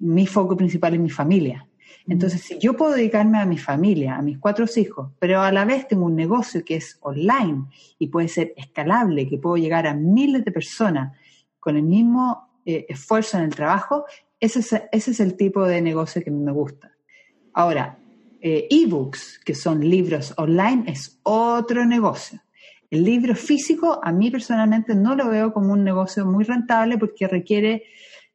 mi foco principal es mi familia. Entonces, si yo puedo dedicarme a mi familia, a mis cuatro hijos, pero a la vez tengo un negocio que es online y puede ser escalable, que puedo llegar a miles de personas con el mismo eh, esfuerzo en el trabajo, ese es, ese es, el tipo de negocio que me gusta. Ahora, eh, ebooks, que son libros online, es otro negocio. El libro físico, a mí personalmente no lo veo como un negocio muy rentable porque requiere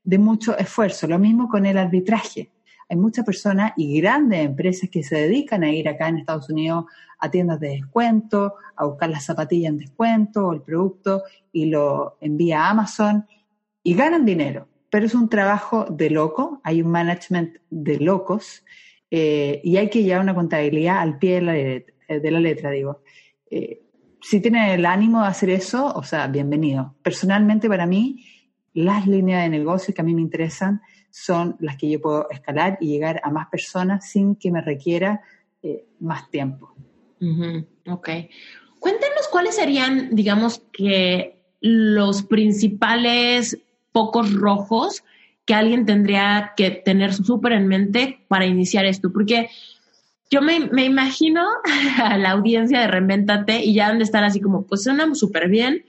de mucho esfuerzo. Lo mismo con el arbitraje. Hay muchas personas y grandes empresas que se dedican a ir acá en Estados Unidos a tiendas de descuento, a buscar las zapatillas en descuento o el producto y lo envía a Amazon y ganan dinero. Pero es un trabajo de loco, hay un management de locos eh, y hay que llevar una contabilidad al pie de la, letra, de la letra digo. Eh, si tienen el ánimo de hacer eso, o sea, bienvenido. Personalmente, para mí, las líneas de negocio que a mí me interesan son las que yo puedo escalar y llegar a más personas sin que me requiera eh, más tiempo. Ok. Cuéntanos cuáles serían, digamos, que los principales focos rojos que alguien tendría que tener súper en mente para iniciar esto, porque yo me, me, imagino a la audiencia de Reinventate y ya han de estar así como, pues suena súper bien,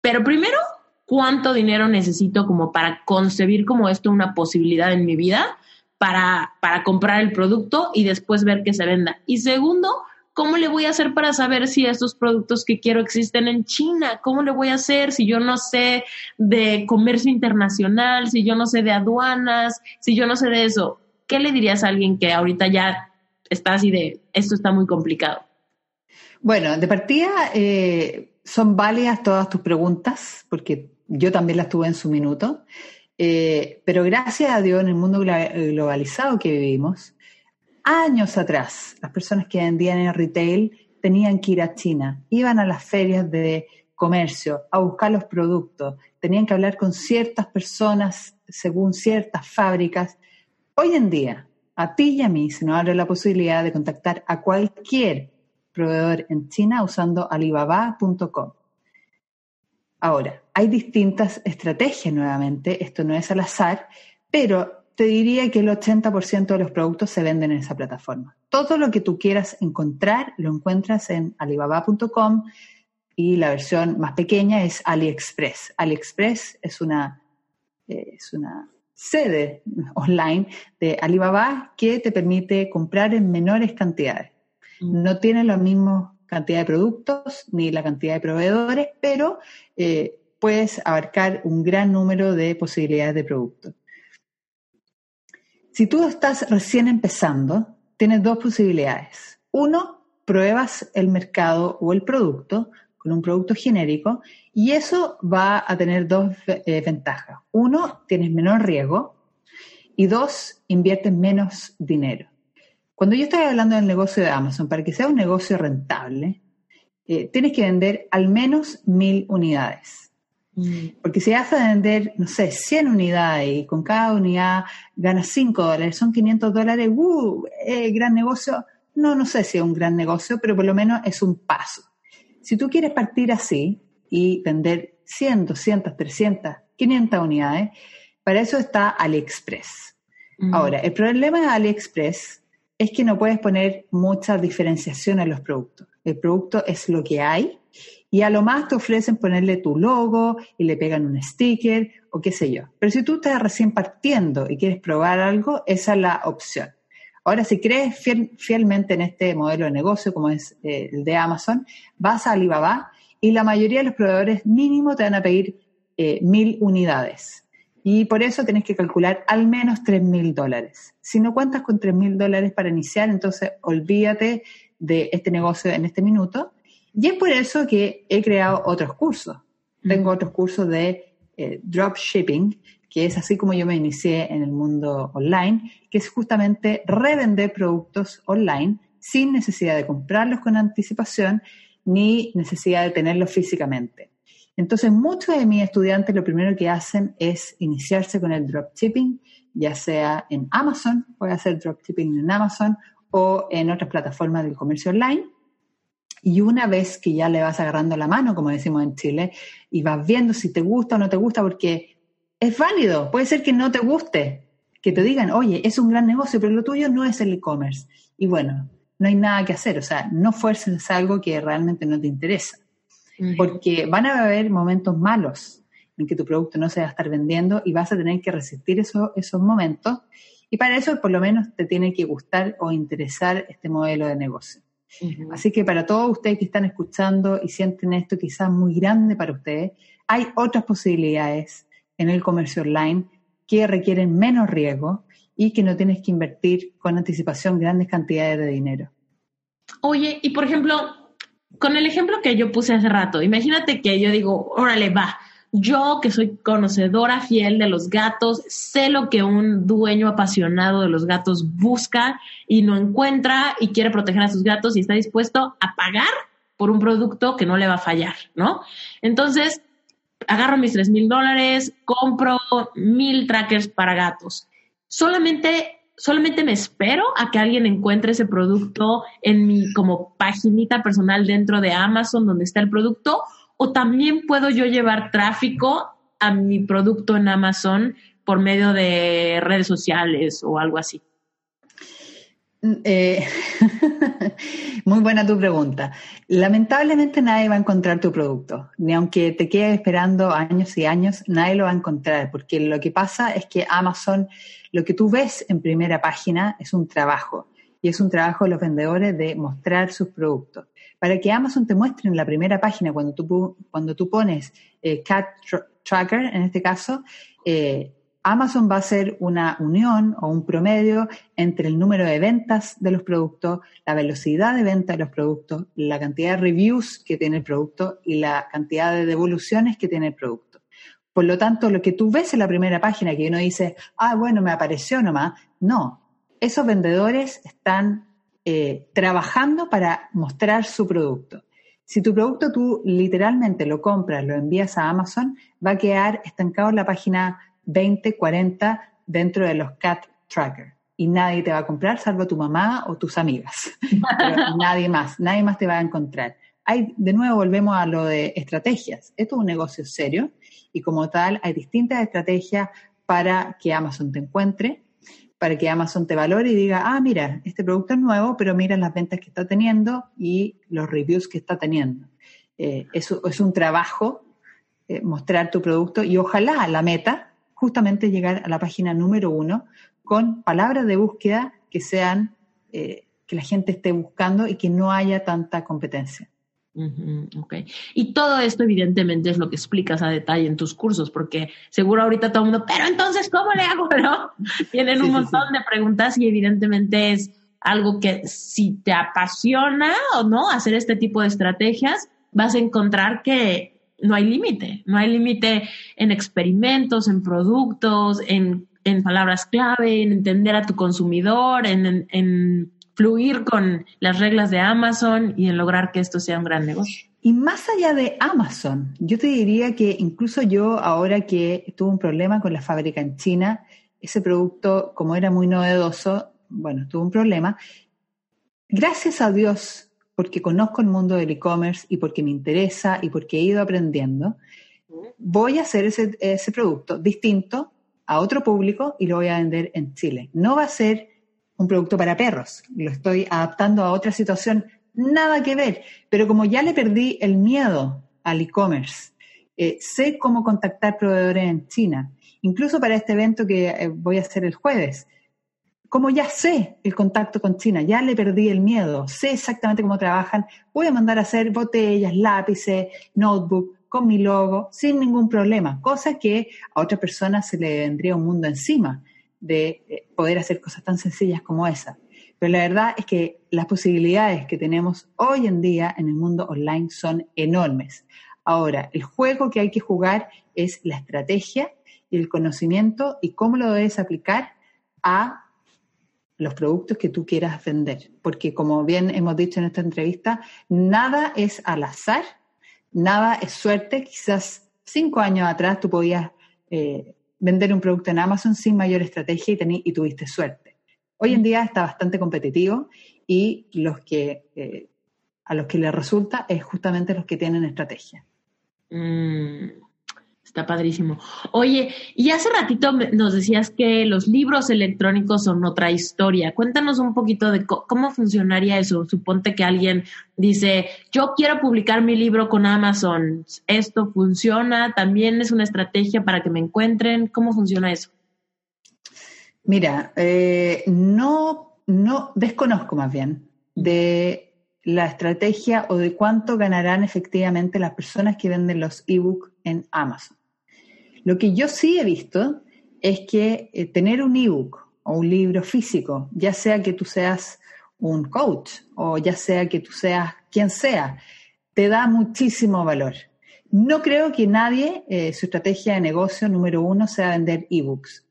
pero primero, ¿cuánto dinero necesito como para concebir como esto una posibilidad en mi vida para, para comprar el producto y después ver que se venda? Y segundo, ¿cómo le voy a hacer para saber si estos productos que quiero existen en China? ¿Cómo le voy a hacer si yo no sé de comercio internacional, si yo no sé de aduanas, si yo no sé de eso? ¿Qué le dirías a alguien que ahorita ya está así de, esto está muy complicado? Bueno, de partida eh, son válidas todas tus preguntas, porque yo también las tuve en su minuto, eh, pero gracias a Dios en el mundo globalizado que vivimos, años atrás, las personas que vendían en retail tenían que ir a China, iban a las ferias de comercio a buscar los productos, tenían que hablar con ciertas personas según ciertas fábricas. Hoy en día, a ti y a mí se nos abre la posibilidad de contactar a cualquier proveedor en China usando alibaba.com. Ahora, hay distintas estrategias nuevamente, esto no es al azar, pero te diría que el 80% de los productos se venden en esa plataforma. Todo lo que tú quieras encontrar lo encuentras en alibaba.com y la versión más pequeña es AliExpress. AliExpress es una, eh, es una sede online de Alibaba que te permite comprar en menores cantidades. Mm. No tiene la misma cantidad de productos ni la cantidad de proveedores, pero eh, puedes abarcar un gran número de posibilidades de productos. Si tú estás recién empezando, tienes dos posibilidades. Uno, pruebas el mercado o el producto con un producto genérico y eso va a tener dos eh, ventajas. Uno, tienes menor riesgo y dos, inviertes menos dinero. Cuando yo estoy hablando del negocio de Amazon, para que sea un negocio rentable, eh, tienes que vender al menos mil unidades. Mm. Porque si vas a vender, no sé, 100 unidades y con cada unidad ganas 5 dólares, son 500 dólares, ¡uh! Eh, gran negocio. No, no sé si es un gran negocio, pero por lo menos es un paso. Si tú quieres partir así y vender 100, 200, 300, 500 unidades, para eso está AliExpress. Mm. Ahora, el problema de AliExpress es que no puedes poner mucha diferenciación en los productos. El producto es lo que hay y a lo más te ofrecen ponerle tu logo y le pegan un sticker o qué sé yo. Pero si tú estás recién partiendo y quieres probar algo, esa es la opción. Ahora, si crees fielmente en este modelo de negocio, como es eh, el de Amazon, vas a Alibaba y la mayoría de los proveedores mínimo te van a pedir eh, mil unidades. Y por eso tienes que calcular al menos tres mil dólares. Si no cuentas con tres mil dólares para iniciar, entonces olvídate de este negocio en este minuto. Y es por eso que he creado otros cursos. Tengo otros cursos de eh, dropshipping, que es así como yo me inicié en el mundo online, que es justamente revender productos online sin necesidad de comprarlos con anticipación ni necesidad de tenerlos físicamente. Entonces, muchos de mis estudiantes lo primero que hacen es iniciarse con el dropshipping, ya sea en Amazon, a hacer dropshipping en Amazon o en otras plataformas del comercio online. Y una vez que ya le vas agarrando la mano, como decimos en Chile, y vas viendo si te gusta o no te gusta, porque es válido, puede ser que no te guste, que te digan, oye, es un gran negocio, pero lo tuyo no es el e-commerce. Y bueno, no hay nada que hacer, o sea, no fuerces algo que realmente no te interesa, porque van a haber momentos malos en que tu producto no se va a estar vendiendo y vas a tener que resistir esos momentos y para eso por lo menos te tiene que gustar o interesar este modelo de negocio. Así que para todos ustedes que están escuchando y sienten esto quizás muy grande para ustedes, hay otras posibilidades en el comercio online que requieren menos riesgo y que no tienes que invertir con anticipación grandes cantidades de dinero. Oye, y por ejemplo, con el ejemplo que yo puse hace rato, imagínate que yo digo, órale, va, yo que soy conocedora fiel de los gatos, sé lo que un dueño apasionado de los gatos busca y no encuentra y quiere proteger a sus gatos y está dispuesto a pagar por un producto que no le va a fallar, ¿no? Entonces, agarro mis tres mil dólares, compro mil trackers para gatos solamente, solamente me espero a que alguien encuentre ese producto en mi como paginita personal dentro de Amazon donde está el producto o también puedo yo llevar tráfico a mi producto en Amazon por medio de redes sociales o algo así. Eh, muy buena tu pregunta. Lamentablemente nadie va a encontrar tu producto, ni aunque te quede esperando años y años, nadie lo va a encontrar, porque lo que pasa es que Amazon, lo que tú ves en primera página es un trabajo, y es un trabajo de los vendedores de mostrar sus productos. Para que Amazon te muestre en la primera página, cuando tú, cuando tú pones eh, Cat Tracker, en este caso, eh, Amazon va a ser una unión o un promedio entre el número de ventas de los productos, la velocidad de venta de los productos, la cantidad de reviews que tiene el producto y la cantidad de devoluciones que tiene el producto. Por lo tanto, lo que tú ves en la primera página, que uno dice, ah, bueno, me apareció nomás, no, esos vendedores están eh, trabajando para mostrar su producto. Si tu producto tú literalmente lo compras, lo envías a Amazon, va a quedar estancado en la página 20, 40 dentro de los cat tracker. Y nadie te va a comprar salvo tu mamá o tus amigas. nadie más, nadie más te va a encontrar. Hay, de nuevo volvemos a lo de estrategias. Esto es un negocio serio y como tal hay distintas estrategias para que Amazon te encuentre, para que Amazon te valore y diga, ah, mira, este producto es nuevo, pero mira las ventas que está teniendo y los reviews que está teniendo. Eh, eso es un trabajo, eh, mostrar tu producto y ojalá la meta justamente llegar a la página número uno con palabras de búsqueda que sean, eh, que la gente esté buscando y que no haya tanta competencia. Y todo esto evidentemente es lo que explicas a detalle en tus cursos, porque seguro ahorita todo el mundo, pero entonces, ¿cómo le hago? ¿No? Tienen un montón de preguntas y evidentemente es algo que si te apasiona o no hacer este tipo de estrategias, vas a encontrar que no hay límite, no hay límite en experimentos, en productos, en, palabras clave, en entender a tu consumidor, en, fluir con las reglas de Amazon y en lograr que esto sea un gran negocio. Y más allá de Amazon, yo te diría que incluso yo ahora que tuve un problema con la fábrica en China, ese producto, como era muy novedoso, bueno, tuvo un problema. Gracias a Dios, porque conozco el mundo del e-commerce y porque me interesa y porque he ido aprendiendo, voy a hacer ese, ese producto distinto a otro público y lo voy a vender en Chile. No va a ser un producto para perros, lo estoy adaptando a otra situación, nada que ver, pero como ya le perdí el miedo al e-commerce, eh, sé cómo contactar proveedores en China, incluso para este evento que eh, voy a hacer el jueves. como ya sé el contacto con China, ya le perdí el miedo, sé exactamente cómo trabajan, voy a mandar a hacer botellas, lápices, notebook con mi logo sin ningún problema, cosa que a otra persona se le vendría un mundo encima de eh, poder hacer cosas tan sencillas como esa. Pero la verdad es que las posibilidades que tenemos hoy en día en el mundo online son enormes. Ahora, el juego que hay que jugar es la estrategia y el conocimiento y cómo lo debes aplicar a los productos que tú quieras vender. Porque como bien hemos dicho en esta entrevista, nada es al azar, nada es suerte. Quizás cinco años atrás tú podías eh, vender un producto en Amazon sin mayor estrategia y, y, tuviste suerte. Hoy en día está bastante competitivo y los que, eh, a los que les resulta es justamente los que tienen estrategia. Mm. Está padrísimo. Oye, y hace ratito nos decías que los libros electrónicos son otra historia. Cuéntanos un poquito de cómo funcionaría eso. Suponte que alguien dice, yo quiero publicar mi libro con Amazon. ¿Esto funciona? ¿También es una estrategia para que me encuentren? ¿Cómo funciona eso? Mira, eh, no, no desconozco más bien de la estrategia o de cuánto ganarán efectivamente las personas que venden los ebooks en Amazon. Lo que yo sí he visto es que eh, tener un ebook o un libro físico, ya sea que tú seas un coach o ya sea que tú seas quien sea, te da muchísimo valor. No creo que nadie, eh, su estrategia de negocio número uno sea vender ebooks.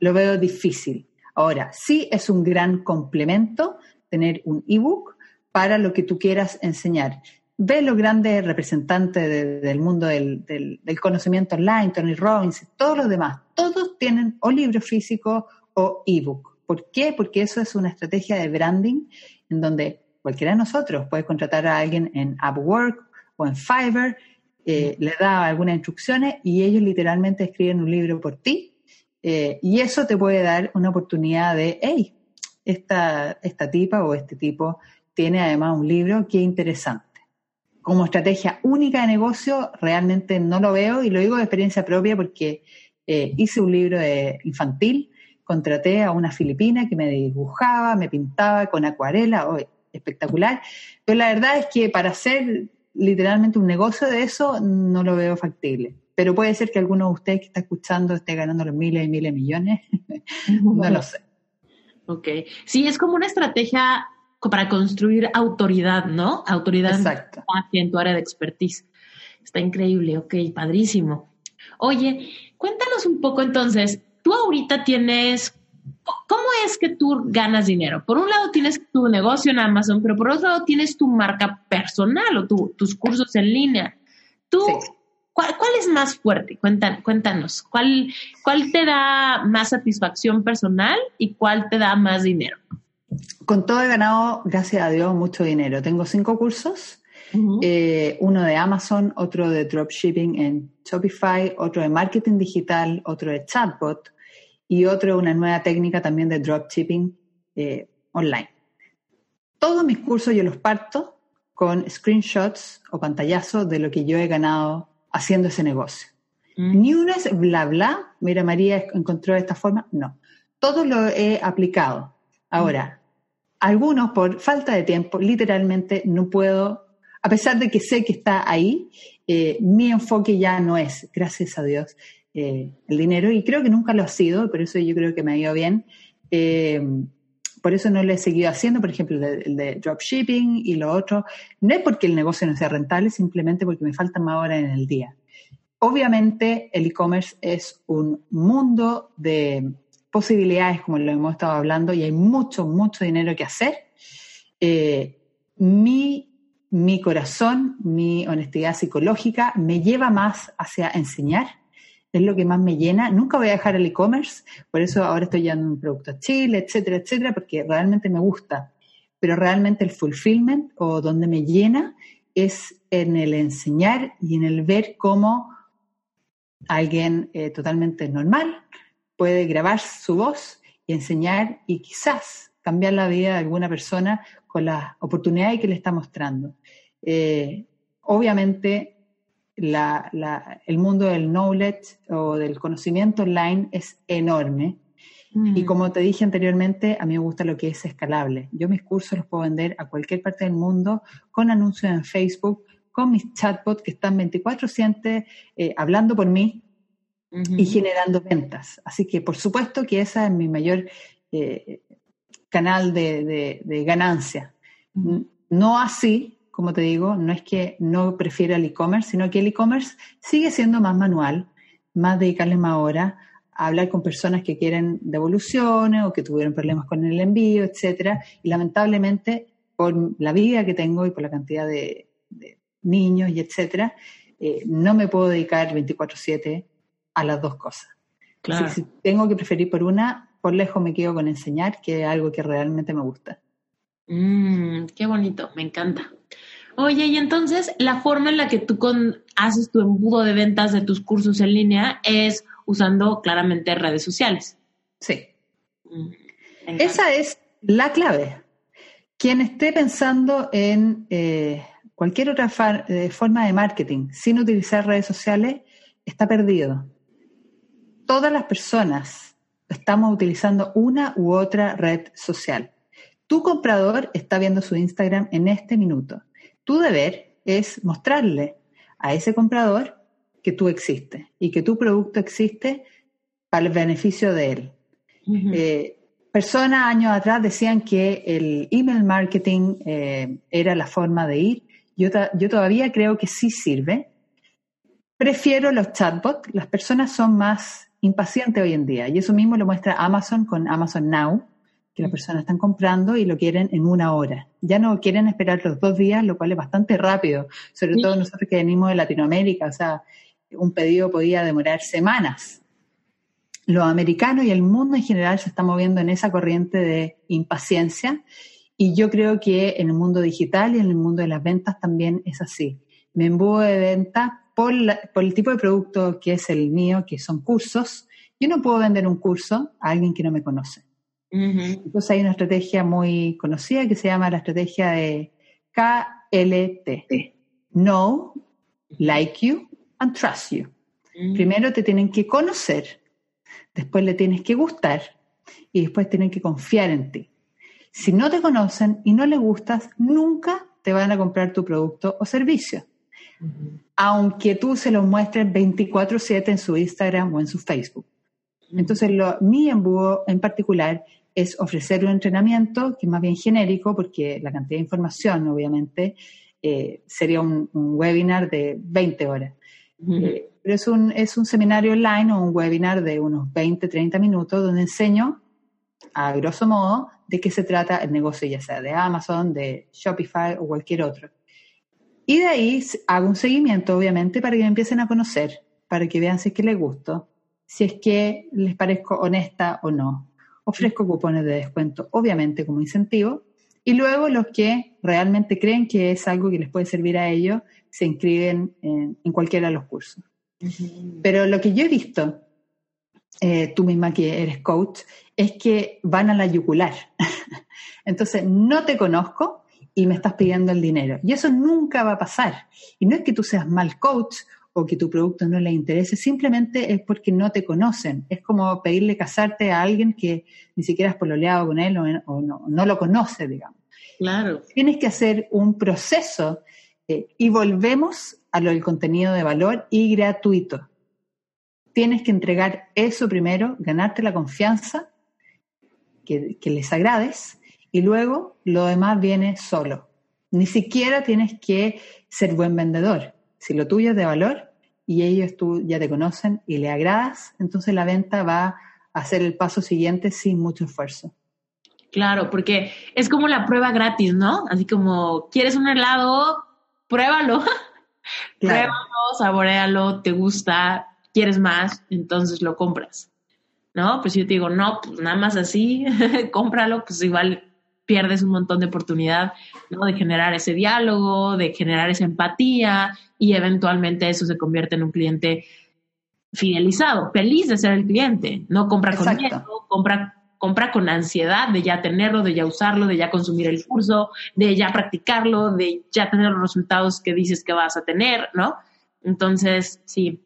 Lo veo difícil. Ahora, sí es un gran complemento tener un ebook para lo que tú quieras enseñar ve los grandes representantes del mundo del, conocimiento online, Tony Robbins, todos los demás, todos tienen o libro físico o ebook. ¿Por qué? Porque eso es una estrategia de branding en donde cualquiera de nosotros puede contratar a alguien en Upwork o en Fiverr, eh, le da algunas instrucciones y ellos literalmente escriben un libro por ti eh, y eso te puede dar una oportunidad de, hey, esta, esta tipa o este tipo tiene además un libro, qué interesante como estrategia única de negocio realmente no lo veo y lo digo de experiencia propia porque eh, hice un libro de infantil, contraté a una filipina que me dibujaba, me pintaba con acuarela, oh, espectacular, pero la verdad es que para hacer literalmente un negocio de eso no lo veo factible. Pero puede ser que alguno de ustedes que está escuchando esté ganando los miles y miles de millones, no lo sé. Ok, sí, es como una estrategia para construir autoridad, ¿no? Autoridad en tu área de expertise. Está increíble, ok, padrísimo. Oye, cuéntanos un poco entonces, tú ahorita tienes, ¿cómo es que tú ganas dinero? Por un lado tienes tu negocio en Amazon, pero por otro lado tienes tu marca personal o tus cursos en línea. Tú, ¿cuál, es más fuerte? Cuéntanos, cuéntanos ¿cuál, ¿cuál te da más satisfacción personal y cuál te da más dinero? Con todo he ganado, gracias a Dios, mucho dinero. Tengo cinco cursos, eh, uno de Amazon, otro de dropshipping en Shopify, otro de marketing digital, otro de chatbot y otro de una nueva técnica también de dropshipping eh, online. Todos mis cursos yo los parto con screenshots o pantallazos de lo que yo he ganado haciendo ese negocio. Ni uno es bla bla, mira María encontró de esta forma, no. Todo lo he aplicado. Ahora, algunos por falta de tiempo, literalmente no puedo, a pesar de que sé que está ahí, eh, mi enfoque ya no es, gracias a Dios, eh, el dinero y creo que nunca lo ha sido, por eso yo creo que me ha ido bien. Eh, por eso no lo he seguido haciendo, por ejemplo, el de, dropshipping y lo otro. No es porque el negocio no sea rentable, simplemente porque me faltan más horas en el día. Obviamente, el e-commerce es un mundo de posibilidades, como lo hemos estado hablando, y hay mucho, mucho dinero que hacer. Eh, mi, mi corazón, mi honestidad psicológica me lleva más hacia enseñar, es lo que más me llena. Nunca voy a dejar el e-commerce, por eso ahora estoy llevando un producto a Chile, etcétera, etcétera, porque realmente me gusta. Pero realmente el fulfillment o donde me llena es en el enseñar y en el ver cómo alguien eh, totalmente normal, puede grabar su voz y enseñar y quizás cambiar la vida de alguna persona con las oportunidades que le está mostrando. Eh, obviamente, el mundo del knowledge o del conocimiento online es enorme Y como te dije anteriormente, a mí me gusta lo que es escalable. Yo mis cursos los puedo vender a cualquier parte del mundo con anuncios en Facebook, con mis chatbots que están 24/7 eh, hablando por mí y generando ventas. Así que por supuesto que esa es mi mayor eh, canal de, ganancia. No así, como te digo, no es que no prefiera el e-commerce, sino que el e-commerce sigue siendo más manual, más dedicarle más horas hablar con personas que quieren devoluciones o que tuvieron problemas con el envío, etcétera. Y lamentablemente, por la vida que tengo y por la cantidad de, niños y etcétera, eh, no me puedo dedicar 24/7 a las dos cosas. Claro. si tengo que preferir por una, por lejos me quedo con enseñar, que es algo que realmente me gusta. Mm, qué bonito, me encanta. Oye, y entonces la forma en la que tú con, haces tu embudo de ventas de tus cursos en línea es usando claramente redes sociales. Sí. Mm, Esa es la clave. Quien esté pensando en eh, cualquier otra eh, forma de marketing sin utilizar redes sociales está perdido. Todas las personas estamos utilizando una u otra red social. Tu comprador está viendo su Instagram en este minuto. Tu deber es mostrarle a ese comprador que tú existes y que tu producto existe para el beneficio de él. Eh, personas años atrás decían que el email marketing eh, era la forma de ir. Yo, yo todavía creo que sí sirve. Prefiero los chatbots. Las personas son más impacientes hoy en día y eso mismo lo muestra Amazon con Amazon Now, que las personas están comprando y lo quieren en una hora. Ya no quieren esperar los dos días, lo cual es bastante rápido, sobre todo nosotros que venimos de Latinoamérica. O sea, un pedido podía demorar semanas. Los americanos y el mundo en general se está moviendo en esa corriente de impaciencia y yo creo que en el mundo digital y en el mundo de las ventas también es así. Me embudo de venta por, el tipo de producto que es el mío, que son cursos. Yo no puedo vender un curso a alguien que no me conoce. Entonces hay una estrategia muy conocida que se llama la estrategia de KLT. Know, like you, and trust you. Primero te tienen que conocer, después le tienes que gustar y después tienen que confiar en ti. Si no te conocen y no les gustas, nunca te van a comprar tu producto o servicio. Aunque tú se los muestres 24/7 en su Instagram o en su Facebook. Entonces, lo, mi embudo en particular es ofrecer un entrenamiento que es más bien genérico, porque la cantidad de información, obviamente, eh, sería un, un, webinar de 20 horas. Eh, pero es un, es un seminario online o un webinar de unos 20, 30 minutos donde enseño, a grosso modo, de qué se trata el negocio, ya sea de Amazon, de Shopify o cualquier otro. Y de ahí hago un seguimiento, obviamente, para que me empiecen a conocer, para que vean si es que les gusto, si es que les parezco honesta o no. Ofrezco cupones de descuento, obviamente, como incentivo. Y luego los que realmente creen que es algo que les puede servir a ellos, se inscriben en, cualquiera de los cursos. Pero lo que yo he visto, eh, tú misma que eres coach, es que van a la yugular. Entonces, no te conozco y me estás pidiendo el dinero. Y eso nunca va a pasar. Y no es que tú seas mal coach o que tu producto no le interese, simplemente es porque no te conocen. Es como pedirle casarte a alguien que ni siquiera has pololeado con él o, no, no, lo conoce, digamos. Claro. Tienes que hacer un proceso eh, y volvemos a lo del contenido de valor y gratuito. Tienes que entregar eso primero, ganarte la confianza, que, que les agrades, y luego lo demás viene solo. Ni siquiera tienes que ser buen vendedor. Si lo tuyo es de valor y ellos tú ya te conocen y le agradas, entonces la venta va a ser el paso siguiente sin mucho esfuerzo. Claro, porque es como la prueba gratis, ¿no? Así como, ¿quieres un helado? pruébalo, pruébalo, saborealo, te gusta, quieres más, entonces lo compras. ¿No? Pues yo te digo, no, pues nada más así, cómpralo, pues igual pierdes un montón de oportunidad, ¿no? De generar ese diálogo, de generar esa empatía y eventualmente eso se convierte en un cliente fidelizado, feliz de ser el cliente, no compra con miedo, compra compra con ansiedad de ya tenerlo, de ya usarlo, de ya consumir el curso, de ya practicarlo, de ya tener los resultados que dices que vas a tener, ¿no? Entonces, sí,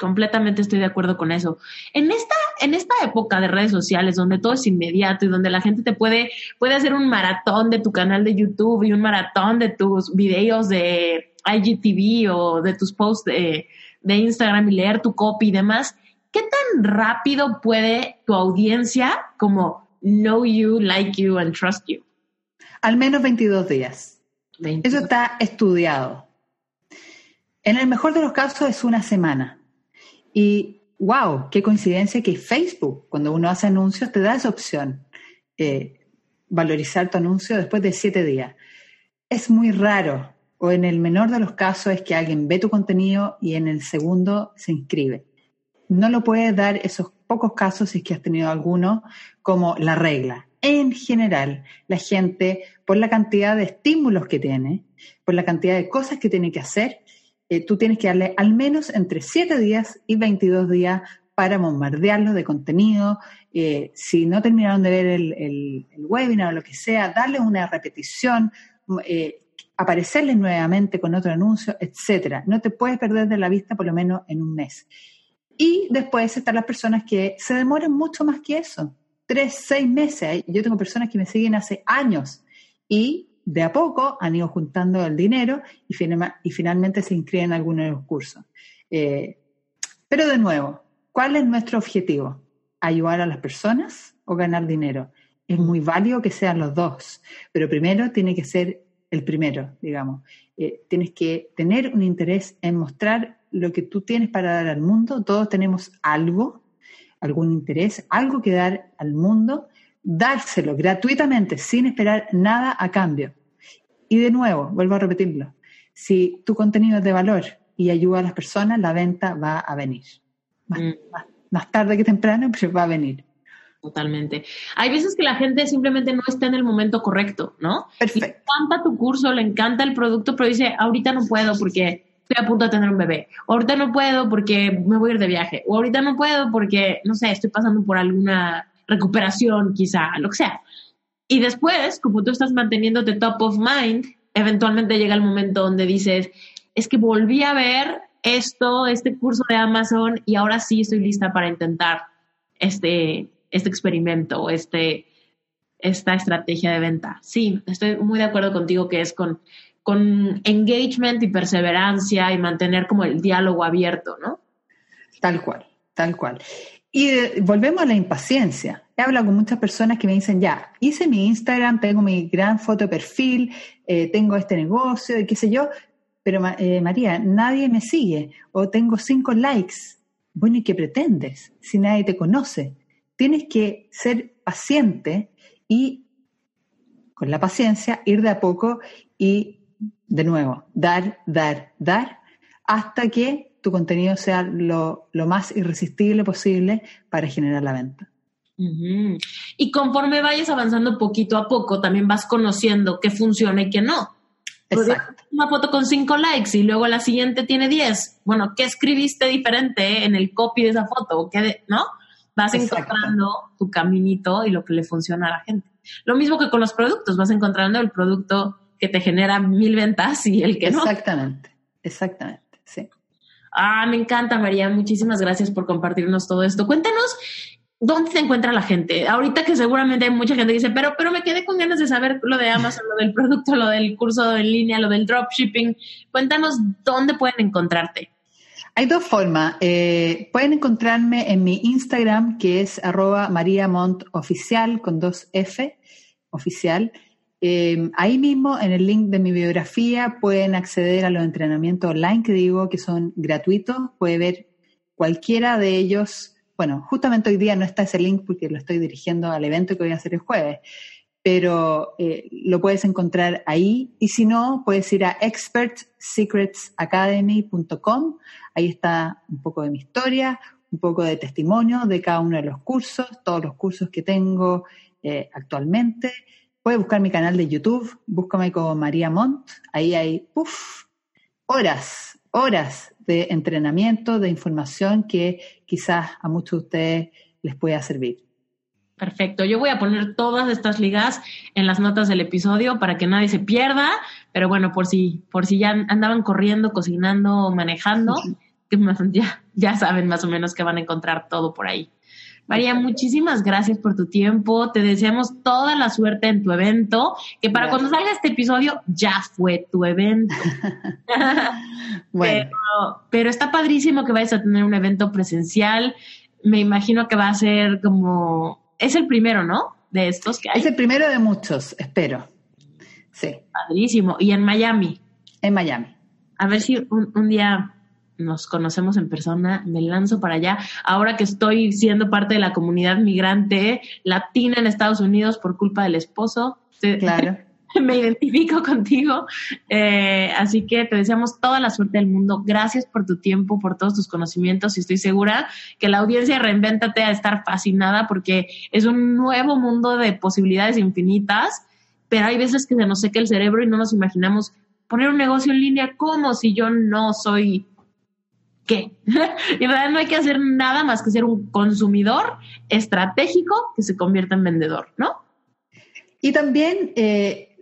Completamente estoy de acuerdo con eso. En esta, en esta época de redes sociales donde todo es inmediato y donde la gente te puede, puede hacer un maratón de tu canal de YouTube y un maratón de tus videos de IGTV o de tus posts de, de Instagram y leer tu copy y demás, ¿qué tan rápido puede tu audiencia como know you, like you and trust you? Al menos 22 días. Eso está estudiado. En el mejor de los casos es una semana. Y wow, qué coincidencia que Facebook, cuando uno hace anuncios, te da esa opción, eh, valorizar tu anuncio después de siete días. Es muy raro, o en el menor de los casos es que alguien ve tu contenido y en el segundo se inscribe. No lo puedes dar esos pocos casos, si es que has tenido alguno, como la regla. En general, la gente, por la cantidad de estímulos que tiene, por la cantidad de cosas que tiene que hacer, eh, tú tienes que darle al menos entre 7 días y 22 días para bombardearlos de contenido. Eh, si no terminaron de ver el, webinar o lo que sea, darle una repetición, eh, aparecerles nuevamente con otro anuncio, etcétera. No te puedes perder de la vista por lo menos en un mes. Y después están las personas que se demoran mucho más que eso. Tres, seis meses. Yo tengo personas que me siguen hace años y de a poco han ido juntando el dinero y, finalmente se inscriben en algunos de los cursos. Eh, pero de nuevo, ¿cuál es nuestro objetivo? ¿Ayudar a las personas o ganar dinero? Es muy válido que sean los dos, pero primero tiene que ser el primero, digamos. Eh, tienes que tener un interés en mostrar lo que tú tienes para dar al mundo. Todos tenemos algo, algún interés, algo que dar al mundo, dárselo gratuitamente, sin esperar nada a cambio. Y de nuevo, vuelvo a repetirlo, si tu contenido es de valor y ayuda a las personas, la venta va a venir. Más, mm. tarde que temprano, pero va a venir. Totalmente. Hay veces que la gente simplemente no está en el momento correcto, ¿no? Perfecto. Le encanta tu curso, le encanta el producto, pero dice, ahorita no puedo porque estoy a punto de tener un bebé. O ahorita no puedo porque me voy a ir de viaje. O ahorita no puedo porque, no sé, estoy pasando por alguna recuperación, quizá, lo que sea. Y después, como tú estás manteniéndote top of mind, eventualmente llega el momento donde dices, es que volví a ver esto, este curso de Amazon y ahora sí estoy lista para intentar este, este experimento, este, esta estrategia de venta. Sí, estoy muy de acuerdo contigo que es con, con engagement y perseverancia y mantener como el diálogo abierto, ¿no? Tal cual, tal cual. Y eh, volvemos a la impaciencia. He hablado con muchas personas que me dicen, ya, hice mi Instagram, tengo mi gran foto de perfil, eh, tengo este negocio y qué sé yo, pero eh, María, nadie me sigue o tengo cinco likes. Bueno, ¿y qué pretendes si nadie te conoce? Tienes que ser paciente y con la paciencia ir de a poco y de nuevo, dar, dar, dar, hasta que tu contenido sea lo, más irresistible posible para generar la venta. Y conforme vayas avanzando poquito a poco, también vas conociendo qué funciona y qué no. Exacto. Una foto con cinco likes y luego la siguiente tiene diez. Bueno, ¿qué escribiste diferente en el copy de esa foto? ¿Qué ¿No? Vas encontrando tu caminito y lo que le funciona a la gente. Lo mismo que con los productos, vas encontrando el producto que te genera mil ventas y el que no. Exactamente, exactamente, sí. Ah, me encanta, María. Muchísimas gracias por compartirnos todo esto. Cuéntanos dónde se encuentra la gente. Ahorita que seguramente hay mucha gente que dice, pero, pero me quedé con ganas de saber lo de Amazon, lo del producto, lo del curso en línea, lo del dropshipping. Cuéntanos dónde pueden encontrarte. Hay dos formas. Eh, pueden encontrarme en mi Instagram, que es arroba mariamontoficial con dos F, oficial. Em, ahí mismo, en el link de mi biografía, pueden acceder a los entrenamientos online que digo que son gratuitos. Puede ver cualquiera de ellos. Bueno, justamente hoy día no está ese link porque lo estoy dirigiendo al evento que voy a hacer el jueves, pero eh, lo puedes encontrar ahí. Y si no, puedes ir a expertsecretsacademy.com. Ahí está un poco de mi historia, un poco de testimonio de cada uno de los cursos, todos los cursos que tengo eh, actualmente Puedes buscar mi canal de YouTube, búscame como María Montt, ahí hay horas, horas de entrenamiento, de información que quizás a muchos de ustedes les pueda servir. Perfecto. Yo voy a poner todas estas ligas en las notas del episodio para que nadie se pierda, pero bueno, por si, por si ya andaban corriendo, cocinando, manejando, que ya, ya saben más o menos que van a encontrar todo por ahí. María, muchísimas gracias por tu tiempo. Te deseamos toda la suerte en tu evento, que para cuando salga este episodio ya fue tu evento. bueno. pero, está padrísimo que vayas a tener un evento presencial. Me imagino que va a ser como... Es el primero, ¿no? De estos que hay. Es el primero de muchos, espero. Sí. Padrísimo. ¿Y en Miami? En Miami. A ver si un día nos conocemos en persona, me lanzo para allá. Ahora que estoy siendo parte de la comunidad migrante latina en Estados Unidos por culpa del esposo, claro. me identifico contigo. Eh, así que te deseamos toda la suerte del mundo. Gracias por tu tiempo, por todos tus conocimientos y estoy segura que la audiencia Reinvéntate a estar fascinada porque es un nuevo mundo de posibilidades infinitas, pero hay veces que se nos seca el cerebro y no nos imaginamos poner un negocio en línea como si yo no soy qué. y en verdad no hay que hacer nada más que ser un consumidor estratégico que se convierta en vendedor, ¿no? Y también, eh,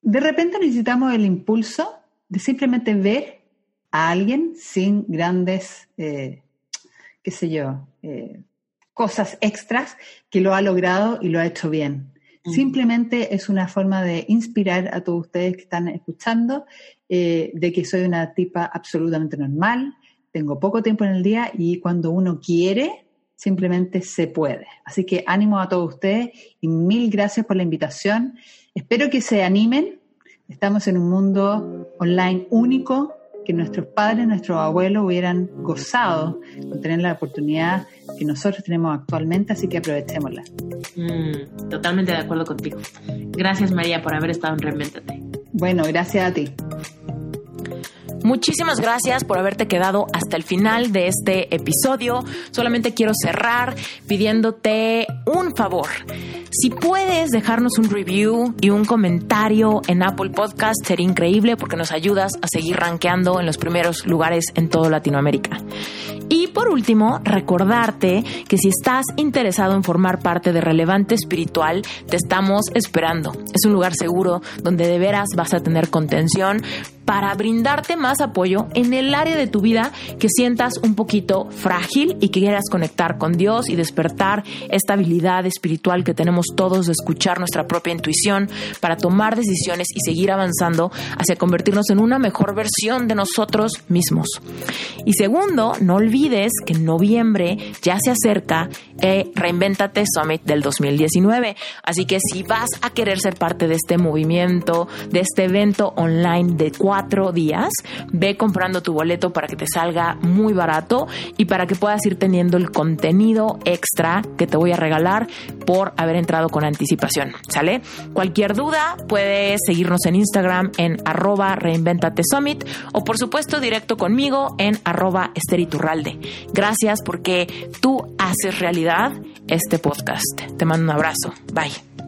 de repente necesitamos el impulso de simplemente ver a alguien sin grandes, eh, qué sé yo, eh, cosas extras que lo ha logrado y lo ha hecho bien. Simplemente es una forma de inspirar a todos ustedes que están escuchando de que soy una tipa absolutamente normal, tengo poco tiempo en el día y cuando uno quiere, simplemente se puede. Así que ánimo a todos ustedes y mil gracias por la invitación. Espero que se animen. Estamos en un mundo online único que nuestros padres, nuestros abuelos hubieran gozado con tener la oportunidad que nosotros tenemos actualmente, así que aprovechémosla. Mm, totalmente de acuerdo contigo. Gracias María por haber estado en Reinventate. Bueno, gracias a ti. Muchísimas gracias por haberte quedado hasta el final de este episodio. Solamente quiero cerrar pidiéndote un favor. Si puedes dejarnos un review y un comentario en Apple Podcast, sería increíble porque nos ayudas a seguir rankeando en los primeros lugares en toda Latinoamérica. Y por último, recordarte que si estás interesado en formar parte de Relevante Espiritual, te estamos esperando. Es un lugar seguro donde de veras vas a tener contención para brindarte más apoyo en el área de tu vida que sientas un poquito frágil y que quieras conectar con Dios y despertar esta habilidad espiritual que tenemos todos de escuchar nuestra propia intuición para tomar decisiones y seguir avanzando hacia convertirnos en una mejor versión de nosotros mismos. Y segundo, no olvides que en noviembre ya se acerca eh, Reinventate Summit del 2019. Así que si vas a querer ser parte de este movimiento, de este evento online de cuatro días, ve comprando tu boleto para que te salga muy barato y para que puedas ir teniendo el contenido extra que te voy a regalar por haber con anticipación. ¿Sale? Cualquier duda puedes seguirnos en Instagram en arroba reinventate summit o por supuesto directo conmigo en arroba esteriturralde. Gracias porque tú haces realidad este podcast. Te mando un abrazo. Bye.